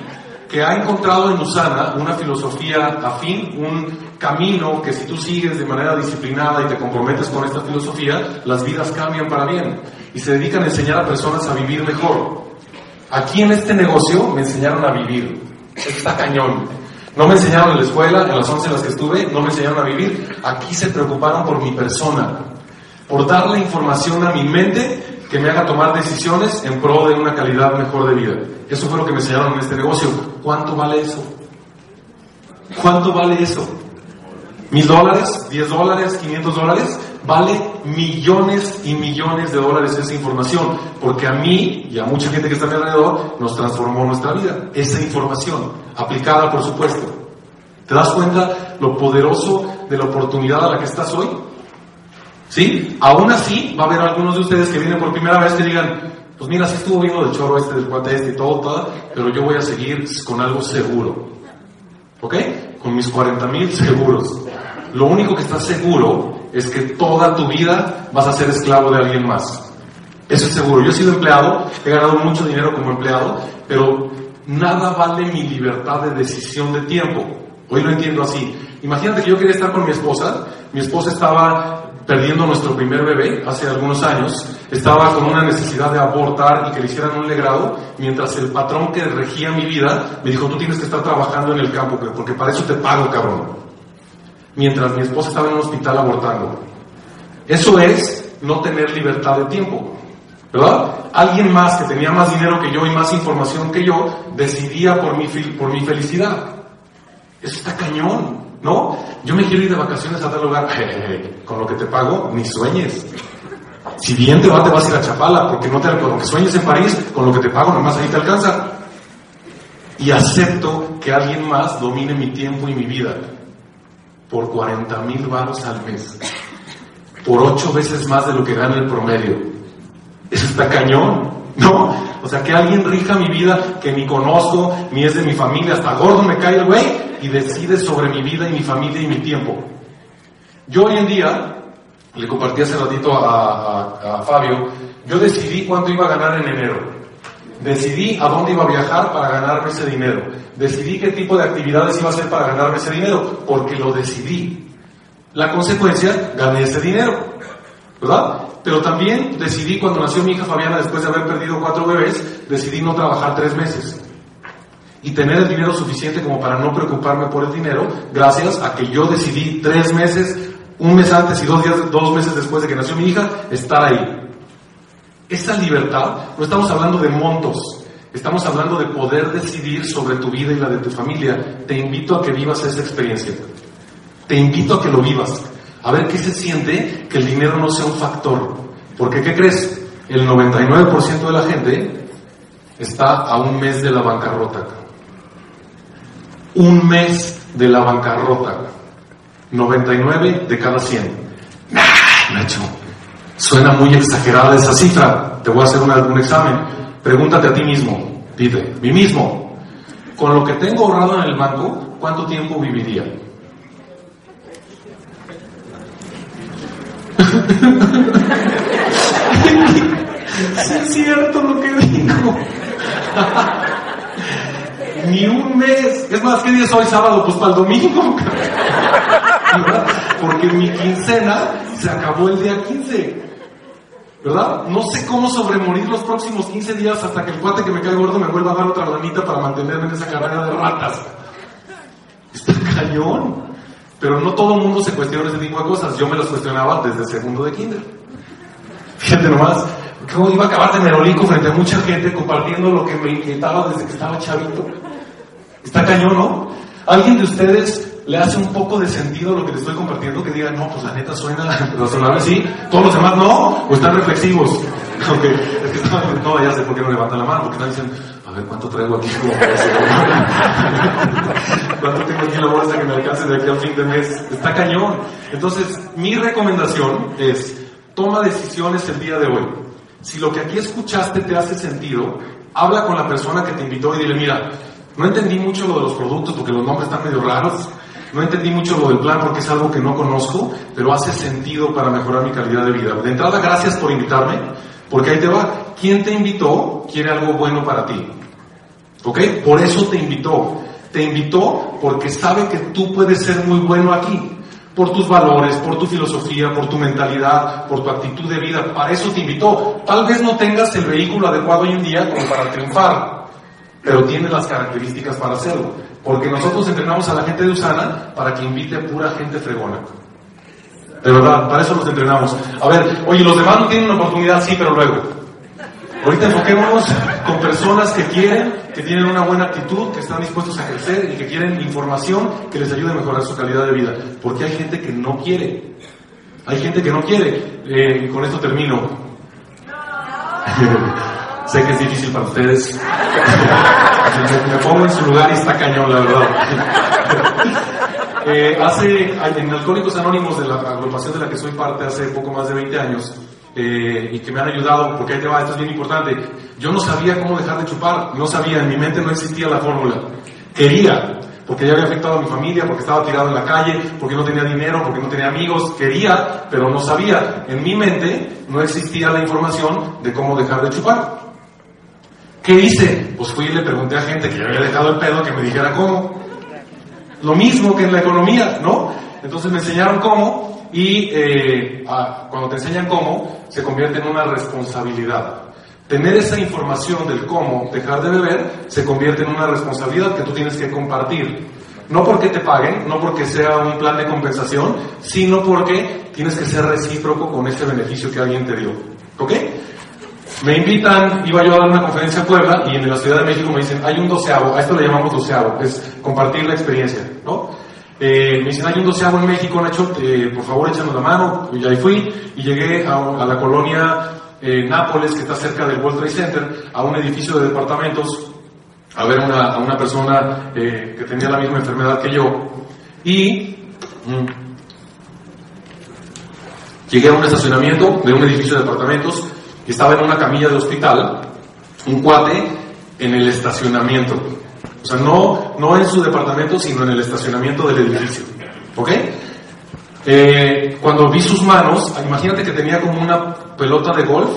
que ha encontrado en Usana una filosofía afín, un camino que si tú sigues de manera disciplinada y te comprometes con esta filosofía, las vidas cambian para bien y se dedican a enseñar a personas a vivir mejor. Aquí en este negocio me enseñaron a vivir. Está cañón. No me enseñaron en la escuela, en las 11 en las que estuve, no me enseñaron a vivir. Aquí se preocuparon por mi persona, por darle información a mi mente que me haga tomar decisiones en pro de una calidad mejor de vida. Eso fue lo que me enseñaron en este negocio. ¿Cuánto vale eso? ¿Cuánto vale eso? ¿Mil dólares? ¿Diez dólares? ¿Quinientos dólares? Vale millones y millones de dólares esa información, porque a mí y a mucha gente que está a mi alrededor nos transformó nuestra vida. Esa información, aplicada por supuesto. ¿Te das cuenta lo poderoso de la oportunidad a la que estás hoy? ¿Sí? Aún así, va a haber algunos de ustedes que vienen por primera vez que digan, pues mira, sí estuvo viendo del chorro este, del cuate este y todo, todo, pero yo voy a seguir con algo seguro. ¿Ok? Con mis 40 mil seguros. Lo único que está seguro es que toda tu vida vas a ser esclavo de alguien más. Eso es seguro. Yo he sido empleado, he ganado mucho dinero como empleado, pero nada vale mi libertad de decisión de tiempo. Hoy lo entiendo así. Imagínate que yo quería estar con mi esposa, mi esposa estaba perdiendo nuestro primer bebé hace algunos años, estaba con una necesidad de abortar y que le hicieran un legrado, mientras el patrón que regía mi vida me dijo, tú tienes que estar trabajando en el campo, porque para eso te pago, cabrón. Mientras mi esposa estaba en un hospital abortando. Eso es no tener libertad de tiempo. ¿Verdad? Alguien más que tenía más dinero que yo y más información que yo decidía por mi, por mi felicidad. Eso está cañón, ¿no? Yo me quiero ir de vacaciones a tal lugar, <laughs> con lo que te pago, ni sueñes. Si bien te va, te vas a ir a Chapala, porque no te con que sueñes en París, con lo que te pago, nomás ahí te alcanza. Y acepto que alguien más domine mi tiempo y mi vida por 40 mil baros al mes, por ocho veces más de lo que gana el promedio eso está cañón, ¿no? O sea, que alguien rija mi vida que ni conozco, ni es de mi familia, hasta gordo me cae el güey y decide sobre mi vida y mi familia y mi tiempo. Yo hoy en día, le compartí hace ratito a, Fabio, yo decidí cuánto iba a ganar en enero. Decidí a dónde iba a viajar para ganarme ese dinero. Decidí qué tipo de actividades iba a hacer para ganarme ese dinero, porque lo decidí. La consecuencia, gané ese dinero. ¿Verdad? Pero también decidí, cuando nació mi hija Fabiana, después de haber perdido cuatro bebés, decidí no trabajar tres meses. Y tener el dinero suficiente como para no preocuparme por el dinero, gracias a que yo decidí tres meses, un mes antes y dos, días, dos meses después de que nació mi hija, estar ahí. Esa libertad, no estamos hablando de montos, estamos hablando de poder decidir sobre tu vida y la de tu familia. Te invito a que vivas esa experiencia. Te invito a que lo vivas. A ver qué se siente que el dinero no sea un factor. Porque, ¿qué crees? El 99% de la gente está a un mes de la bancarrota. Un mes de la bancarrota. 99 de cada 100. Nacho, suena muy exagerada esa cifra. Te voy a hacer un, algún examen. Pregúntate a ti mismo. Pide, mí mismo. Con lo que tengo ahorrado en el banco, ¿cuánto tiempo viviría? <laughs> es cierto lo que dijo. <laughs> Ni un mes. Es más, ¿qué día es hoy sábado? Pues para el domingo. <laughs> Porque mi quincena se acabó el día 15. ¿Verdad? No sé cómo sobremorir los próximos 15 días hasta que el cuate que me cae gordo me vuelva a dar otra lanita para mantenerme en esa carrera de ratas. Está cañón. Pero no todo el mundo se cuestiona ese tipo de cosas. Yo me las cuestionaba desde segundo de kinder. Fíjate nomás, cómo iba a acabar de merolico frente a mucha gente compartiendo lo que me inquietaba desde que estaba chavito. Está cañón, ¿no? ¿Alguien de ustedes le hace un poco de sentido lo que les estoy compartiendo? Que diga, no, pues la neta suena <laughs> razonable, sí. Todos los demás no, o están reflexivos. <laughs> Ok, es que están, no, ya sé por qué no levantan la mano, porque están diciendo, a ver cuánto traigo aquí <laughs> cuánto tengo aquí en la bolsa que me alcance de aquí al fin de mes. Está cañón. Entonces, mi recomendación es, toma decisiones el día de hoy. Si lo que aquí escuchaste te hace sentido, habla con la persona que te invitó y dile, mira, no entendí mucho lo de los productos porque los nombres están medio raros. No entendí mucho lo del plan porque es algo que no conozco, pero hace sentido para mejorar mi calidad de vida. De entrada, gracias por invitarme, porque ahí te va. ¿Quién te invitó quiere algo bueno para ti? ¿Ok? Por eso te invitó. Te invitó porque sabe que tú puedes ser muy bueno aquí. Por tus valores, por tu filosofía, por tu mentalidad, por tu actitud de vida. Para eso te invitó. Tal vez no tengas el vehículo adecuado hoy en día como para triunfar, pero tienes las características para hacerlo. Porque nosotros entrenamos a la gente de Usana para que invite pura gente fregona. De verdad, para eso los entrenamos. A ver, oye, los demás no tienen una oportunidad, sí, pero luego. Ahorita enfoquémonos con personas que quieren, que tienen una buena actitud, que están dispuestos a crecer y que quieren información que les ayude a mejorar su calidad de vida. Porque hay gente que no quiere. Hay gente que no quiere. Eh, con esto termino. <laughs> sé que es difícil para ustedes. me, pongo en su lugar y está cañón, la verdad. <laughs> eh, hace, en Alcohólicos Anónimos, de la agrupación de la que soy parte hace poco más de 20 años, eh, y que me han ayudado, porque ahí te va, esto es bien importante. Yo no sabía cómo dejar de chupar, no sabía, en mi mente no existía la fórmula. Quería, porque ya había afectado a mi familia, porque estaba tirado en la calle, porque no tenía dinero, porque no tenía amigos, quería, pero no sabía. En mi mente no existía la información de cómo dejar de chupar. ¿Qué hice? Pues fui y le pregunté a gente que ya había dejado el pedo que me dijera cómo. Lo mismo que en la economía, ¿no? Entonces me enseñaron cómo y eh, cuando te enseñan cómo, se convierte en una responsabilidad. Tener esa información del cómo dejar de beber se convierte en una responsabilidad que tú tienes que compartir. No porque te paguen, no porque sea un plan de compensación, sino porque tienes que ser recíproco con ese beneficio que alguien te dio. ¿Ok? Me invitan, iba yo a dar una conferencia en Puebla y en la Ciudad de México me dicen, hay un doceavo, a esto le llamamos doceavo, es compartir la experiencia, ¿no? Eh, me dicen, hay un doceavo en México, Nacho, eh, por favor échanos la mano, y ahí fui, y llegué a, la colonia eh, Nápoles, que está cerca del World Trade Center, a un edificio de departamentos, a ver a una persona que tenía la misma enfermedad que yo, y mm, llegué a un estacionamiento de un edificio de departamentos, estaba en una camilla de hospital, un cuate en el estacionamiento. O sea, no, no en su departamento, sino en el estacionamiento del edificio. ¿Ok? Eh, cuando vi sus manos, imagínate que tenía como una pelota de golf,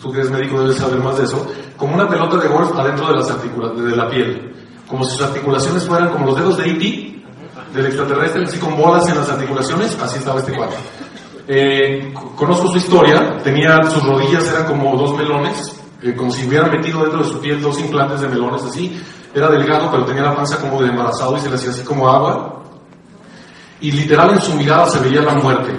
tú que eres médico debes saber más de eso, como una pelota de golf adentro de, las de la piel. Como si sus articulaciones fueran como los dedos de E.T., del extraterrestre, así con bolas en las articulaciones, así estaba este cuate. Eh, conozco su historia, tenía sus rodillas eran como dos melones, eh, como si hubiera metido dentro de su piel dos implantes de melones así. Era delgado, pero tenía la panza como de embarazado y se le hacía así como agua. Y literal en su mirada se veía la muerte.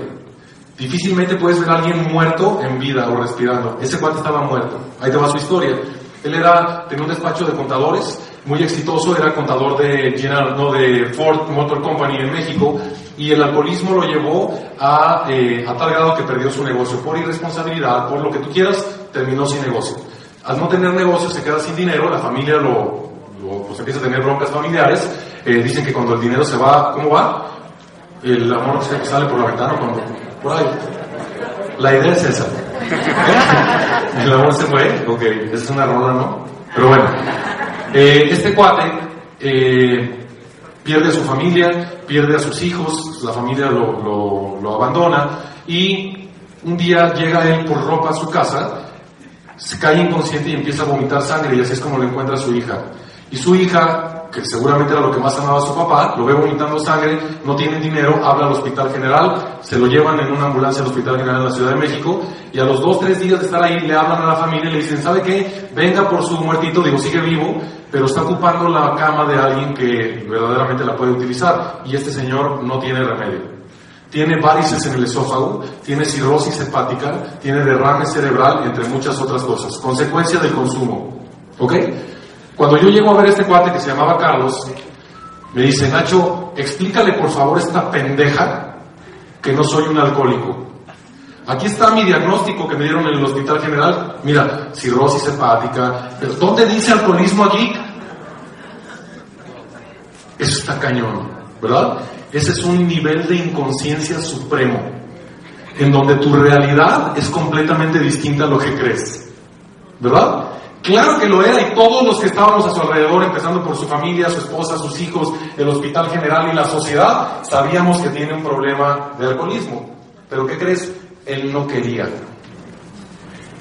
Difícilmente puedes ver a alguien muerto en vida o respirando. Ese cuate estaba muerto. Ahí te va su historia. Él era, tenía un despacho de contadores, muy exitoso, era contador de General, de Ford Motor Company en México, y el alcoholismo lo llevó a, eh, a tal grado que perdió su negocio por irresponsabilidad, por lo que tú quieras, terminó sin negocio. Al no tener negocio se queda sin dinero, la familia lo, pues empieza a tener broncas familiares, eh, dicen que cuando el dinero se va, ¿cómo va? El amor se sale por la ventana, cuando, por ahí. La idea es esa. <laughs> el amor se fue, ok, esa es una rola, ¿no? Pero bueno, eh, este cuate pierde a su familia, pierde a sus hijos, la familia lo, lo, abandona y un día llega él por ropa a su casa, se cae inconsciente y empieza a vomitar sangre y así es como lo encuentra su hija. Y su hija, que seguramente era lo que más amaba a su papá, lo ve vomitando sangre, no tiene dinero, habla al hospital general, se lo llevan en una ambulancia al hospital general de la Ciudad de México y a los dos, tres días de estar ahí le hablan a la familia y le dicen, ¿sabe qué? Venga por su muertito, digo, sigue vivo, pero está ocupando la cama de alguien que verdaderamente la puede utilizar y este señor no tiene remedio. Tiene varices en el esófago, tiene cirrosis hepática, tiene derrame cerebral, entre muchas otras cosas. Consecuencia del consumo. ¿Ok? Cuando yo llego a ver a este cuate que se llamaba Carlos, me dice, Nacho, explícale por favor esta pendeja que no soy un alcohólico. Aquí está mi diagnóstico que me dieron en el Hospital General. Mira, cirrosis hepática. Pero ¿dónde dice alcoholismo aquí? Eso está cañón, ¿verdad? Ese es un nivel de inconsciencia supremo, en donde tu realidad es completamente distinta a lo que crees, ¿verdad? Claro que lo era y todos los que estábamos a su alrededor, empezando por su familia, su esposa, sus hijos, el hospital general y la sociedad, sabíamos que tiene un problema de alcoholismo. Pero ¿qué crees? Él no quería.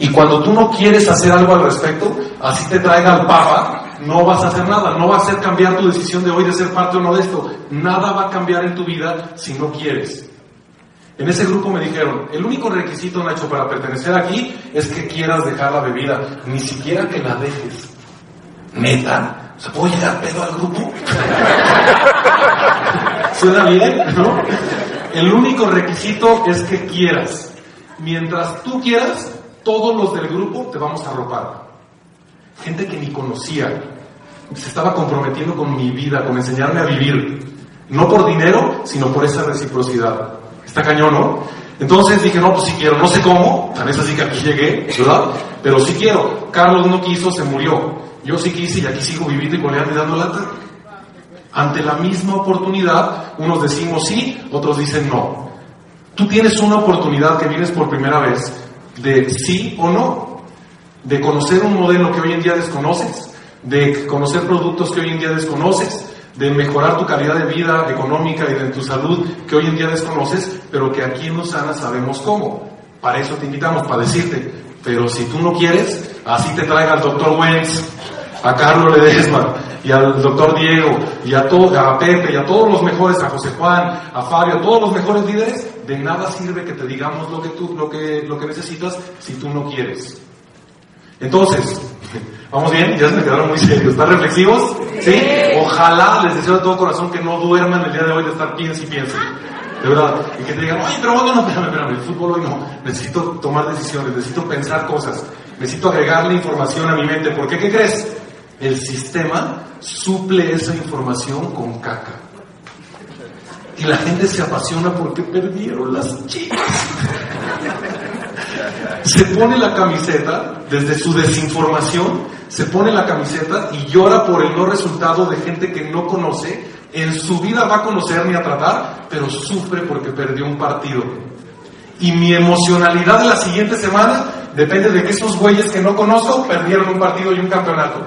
Y cuando tú no quieres hacer algo al respecto, así te traiga al Papa, no vas a hacer nada, no va a hacer cambiar tu decisión de hoy de ser parte o no de esto. Nada va a cambiar en tu vida si no quieres. En ese grupo me dijeron, el único requisito, Nacho, para pertenecer aquí es que quieras dejar la bebida, ni siquiera que la dejes. Neta, ¿se puede llegar pedo al grupo? <laughs> ¿Suena bien? ¿No? El único requisito es que quieras. Mientras tú quieras, todos los del grupo te vamos a arropar. Gente que ni conocía, se estaba comprometiendo con mi vida, con enseñarme a vivir. No por dinero, sino por esa reciprocidad. Está cañón, ¿no? Entonces dije, no, pues sí quiero, no sé cómo, tal vez así que aquí llegué, ¿verdad? Pero sí quiero. Carlos no quiso, se murió. Yo sí quise y aquí sigo viviendo y coleando y dando lata. Ante la misma oportunidad, unos decimos sí, otros dicen no. Tú tienes una oportunidad que vienes por primera vez de sí o no, de conocer un modelo que hoy en día desconoces, de conocer productos que hoy en día desconoces, de mejorar tu calidad de vida económica y de tu salud que hoy en día desconoces, pero que aquí en Usana sabemos cómo. Para eso te invitamos, para decirte, pero si tú no quieres, así te traiga el doctor Wentz, a Carlos Ledesma, y al doctor Diego, y a, todo, a Pepe, y a todos los mejores, a José Juan, a Fabio, a todos los mejores líderes, de nada sirve que te digamos lo que, tú, lo que, lo que necesitas si tú no quieres. Entonces, ¿vamos bien? Ya se me quedaron muy serios. ¿Están reflexivos? ¿Sí? Ojalá les deseo de todo corazón que no duerman el día de hoy de estar piense y piense. De verdad. Y que te digan, oye, pero bueno, no, espérame, espérame, el fútbol hoy no. Necesito tomar decisiones, necesito pensar cosas, necesito agregarle información a mi mente. ¿Por qué? ¿Qué crees? El sistema suple esa información con caca. Y la gente se apasiona porque perdieron las chicas. Se pone la camiseta, desde su desinformación, se pone la camiseta y llora por el no resultado de gente que no conoce, en su vida va a conocer ni a tratar, pero sufre porque perdió un partido. Y mi emocionalidad de la siguiente semana depende de que esos güeyes que no conozco perdieron un partido y un campeonato.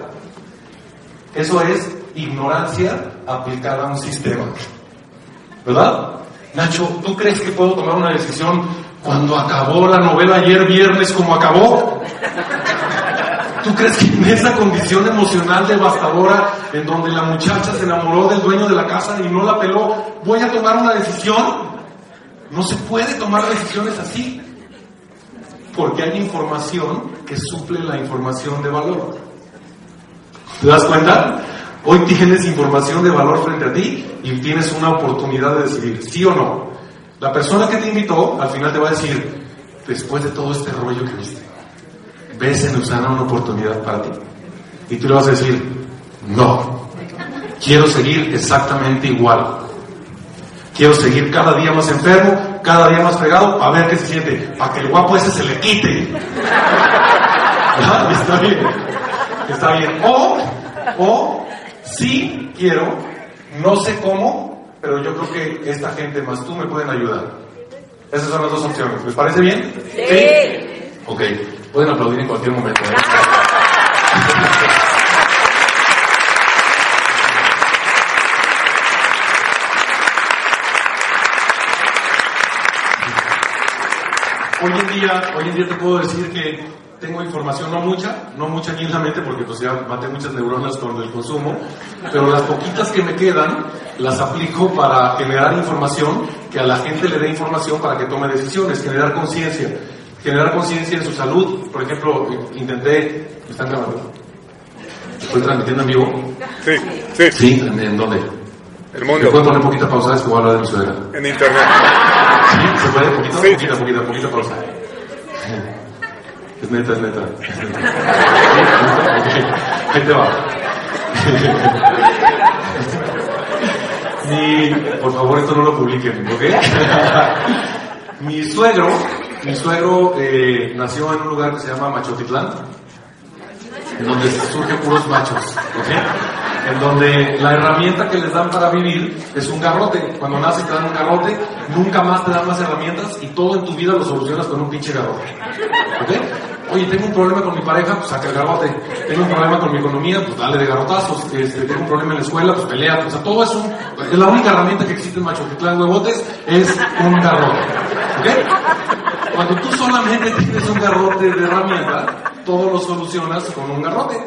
Eso es ignorancia aplicada a un sistema. ¿Verdad? Nacho, ¿tú crees que puedo tomar una decisión cuando acabó la novela ayer viernes como acabó? ¿Tú crees que en esa condición emocional devastadora, en donde la muchacha se enamoró del dueño de la casa y no la peló, voy a tomar una decisión? No se puede tomar decisiones así, porque hay información que suple la información de valor. ¿Te das cuenta? Hoy tienes información de valor frente a ti y tienes una oportunidad de decidir, sí o no. La persona que te invitó al final te va a decir, después de todo este rollo que viste, ves en Usana una oportunidad para ti. Y tú le vas a decir, no, quiero seguir exactamente igual. Quiero seguir cada día más enfermo, cada día más pegado, a ver qué se siente, para que el guapo ese se le quite. <laughs> Está bien, está bien. O, o Sí quiero, no sé cómo, pero yo creo que esta gente más tú me pueden ayudar. Esas son las dos opciones. ¿Les parece bien? Sí. Ok, pueden aplaudir en cualquier momento. ¿eh? Hoy en día, hoy en día te puedo decir que tengo información, no mucha, no mucha aquí en la mente porque pues ya maté muchas neuronas con el consumo, pero las poquitas que me quedan las aplico para generar información, que a la gente le dé información para que tome decisiones, generar conciencia, generar conciencia en su salud. Por ejemplo, intenté, ¿me están grabando? ¿Estoy transmitiendo en vivo? Sí, sí. Sí, ¿en, en dónde? El ¿Me mundo. pueden poner poquita pausa? Es que voy a hablar de mi suegra. En internet. ¿Sí? ¿Se puede? ¿Poquito? Sí. Poquita, poquita, poquita pausa. Es neta, es neta. <laughs> Ahí te va. Mi, por favor, esto no lo publiquen, ¿ok? <laughs> mi suegro, mi suegro eh, nació en un lugar que se llama Machotitlán, en donde surgen puros machos, ¿ok? En donde la herramienta que les dan para vivir es un garrote. Cuando naces te dan un garrote, nunca más te dan más herramientas y todo en tu vida lo solucionas con un pinche garrote. ¿Ok? Oye, tengo un problema con mi pareja, pues saca el garrote. Tengo un problema con mi economía, pues dale de garrotazos. Este, tengo un problema en la escuela, pues pelea. O sea, todo es un... Es la única herramienta que existe en Machotitlán Huevotes, es un garrote. ¿Ok? Cuando tú solamente tienes un garrote de herramienta, todo lo solucionas con un garrote.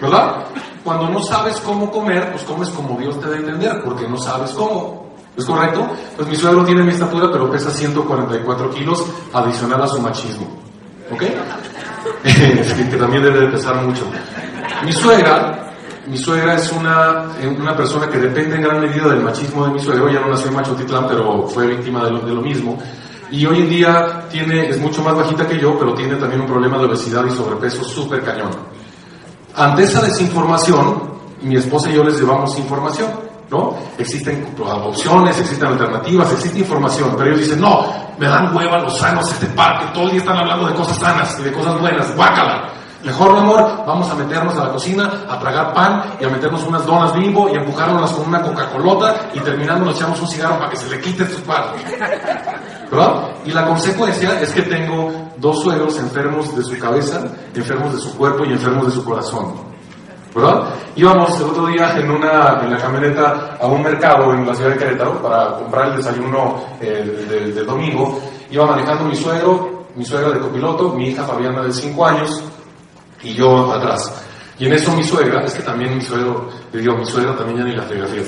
¿Verdad? Cuando no sabes cómo comer, pues comes como Dios te da a entender, porque no sabes cómo. ¿Es correcto? Pues mi suegro tiene mi estatura, pero pesa 144 kilos adicional a su machismo. ¿Ok? <laughs> Es que, también debe de pesar mucho. Mi suegra, mi suegra es una, eh, una persona que depende en gran medida del machismo de mi suegro. Ya no nació en Machotitlán, pero fue víctima de lo, de lo mismo. Y hoy en día tiene, es mucho más bajita que yo, pero tiene también un problema de obesidad y sobrepeso súper cañón. Ante esa desinformación, mi esposa y yo les llevamos información, ¿no? Existen opciones, existen alternativas, existe información, pero ellos dicen, no, me dan hueva los sanos este parque, todo el día están hablando de cosas sanas y de cosas buenas, guácala. Mejor, mi amor, vamos a meternos a la cocina, a tragar pan y a meternos unas donas bimbo y empujárnoslas con una Coca-Colota y terminando nos echamos un cigarro para que se le quite estos cuadros. ¿Verdad? Y la consecuencia es que tengo dos suegros enfermos de su cabeza, enfermos de su cuerpo y enfermos de su corazón. ¿Verdad? Íbamos el otro día en, una, en la camioneta a un mercado en la ciudad de Querétaro para comprar el desayuno eh, del, del domingo. Iba manejando mi suegro, mi suegra de copiloto, mi hija Fabiana de 5 años y yo atrás. Y en eso mi suegra, es que también mi suegro, le digo, mi suegra también ya ni la fotografía.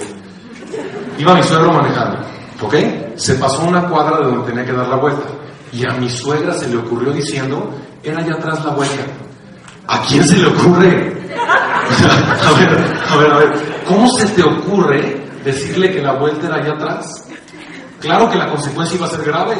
Iba mi suegro manejando, ¿ok? Se pasó una cuadra de donde tenía que dar la vuelta. Y a mi suegra se le ocurrió diciendo, era allá atrás la vuelta. ¿A quién se le ocurre? A ver, a ver, a ver, ¿cómo se te ocurre decirle que la vuelta era allá atrás? Claro que la consecuencia iba a ser grave,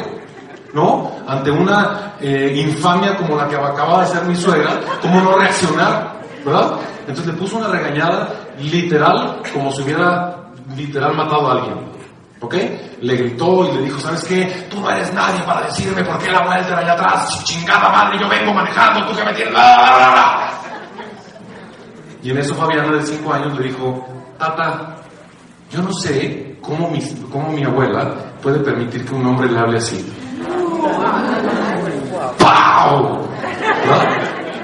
¿no? Ante una eh, infamia como la que acaba de hacer mi suegra, ¿cómo no reaccionar? ¿Verdad? Entonces le puso una regañada literal, como si hubiera literal matado a alguien. ¿Ok? Le gritó y le dijo, ¿sabes qué? Tú no eres nadie para decirme por qué la vuelta era allá atrás. Chingada madre, yo vengo manejando, tú que me tienes... Y en eso Fabiana de 5 años le dijo, Tata, yo no sé cómo mi, cómo mi abuela puede permitir que un hombre le hable así. ¡Pau!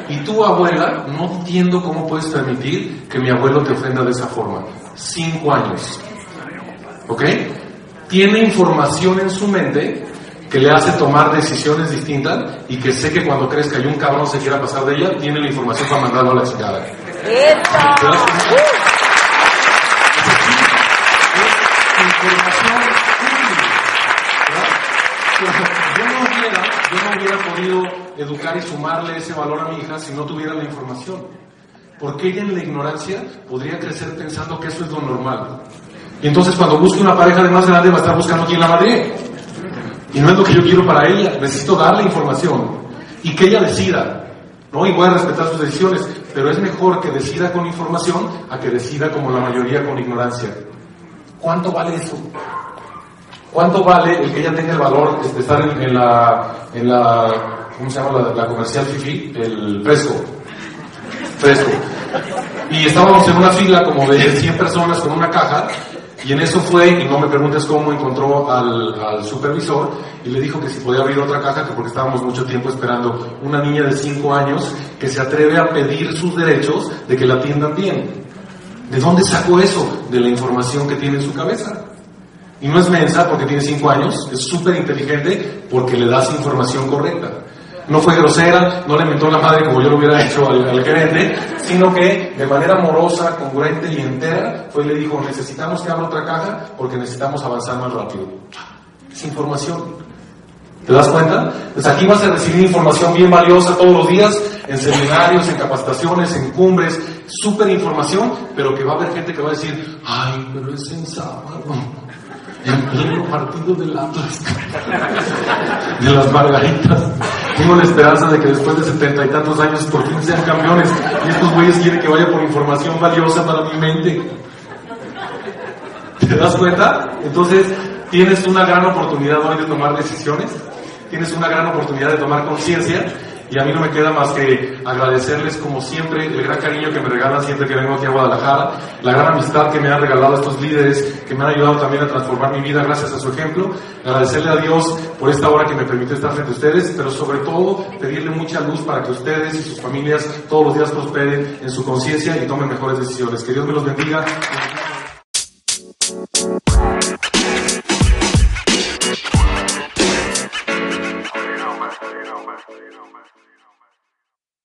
Y tu abuela, no entiendo cómo puedes permitir que mi abuelo te ofenda de esa forma. Cinco años. ¿Ok? Tiene información en su mente que le hace tomar decisiones distintas y que sé que cuando que hay un cabrón se quiera pasar de ella, tiene la información para mandarlo a la chingada. Yo no, hubiera, podido educar y sumarle ese valor a mi hija si no tuviera la información. Porque ella en la ignorancia podría crecer pensando que eso es lo normal. Y entonces cuando busque una pareja de más grande va a estar buscando quién la madre. Y no es lo que yo quiero para ella. Necesito darle información y que ella decida. ¿no? Y voy a respetar sus decisiones, pero es mejor que decida con información a que decida como la mayoría con ignorancia. ¿Cuánto vale eso? ¿Cuánto vale el que ella tenga el valor de estar en, la, en la, ¿cómo se llama? La, comercial FIFI, el fresco. Fresco. Y estábamos en una fila como de 100 personas con una caja y en eso fue, y no me preguntes cómo, encontró al, supervisor y le dijo que si podía abrir otra caja, que porque estábamos mucho tiempo esperando una niña de 5 años que se atreve a pedir sus derechos de que la atiendan bien. ¿De dónde sacó eso? De la información que tiene en su cabeza. Y no es mensa porque tiene 5 años, es súper inteligente porque le das información correcta no fue grosera, no le mentó la madre como yo lo hubiera hecho al, gerente, sino que de manera amorosa, congruente y entera, fue y le dijo, necesitamos que abra otra caja porque necesitamos avanzar más rápido. Es información. ¿Te das cuenta? Pues aquí vas a recibir información bien valiosa todos los días, en seminarios, en capacitaciones, en cumbres, súper información, pero que va a haber gente que va a decir, ay, pero es en sábado en pleno partido del Atlas, de las Margaritas. Tengo la esperanza de que después de setenta y tantos años por fin sean campeones y estos güeyes quieren que vaya por información valiosa para mi mente. ¿Te das cuenta? Entonces, tienes una gran oportunidad hoy de tomar decisiones, tienes una gran oportunidad de tomar conciencia y a mí no me queda más que agradecerles como siempre el gran cariño que me regalan siempre que vengo aquí a Guadalajara, la gran amistad que me han regalado estos líderes que me han ayudado también a transformar mi vida gracias a su ejemplo, agradecerle a Dios por esta hora que me permite estar frente a ustedes, pero sobre todo pedirle mucha luz para que ustedes y sus familias todos los días prosperen en su conciencia y tomen mejores decisiones. Que Dios me los bendiga.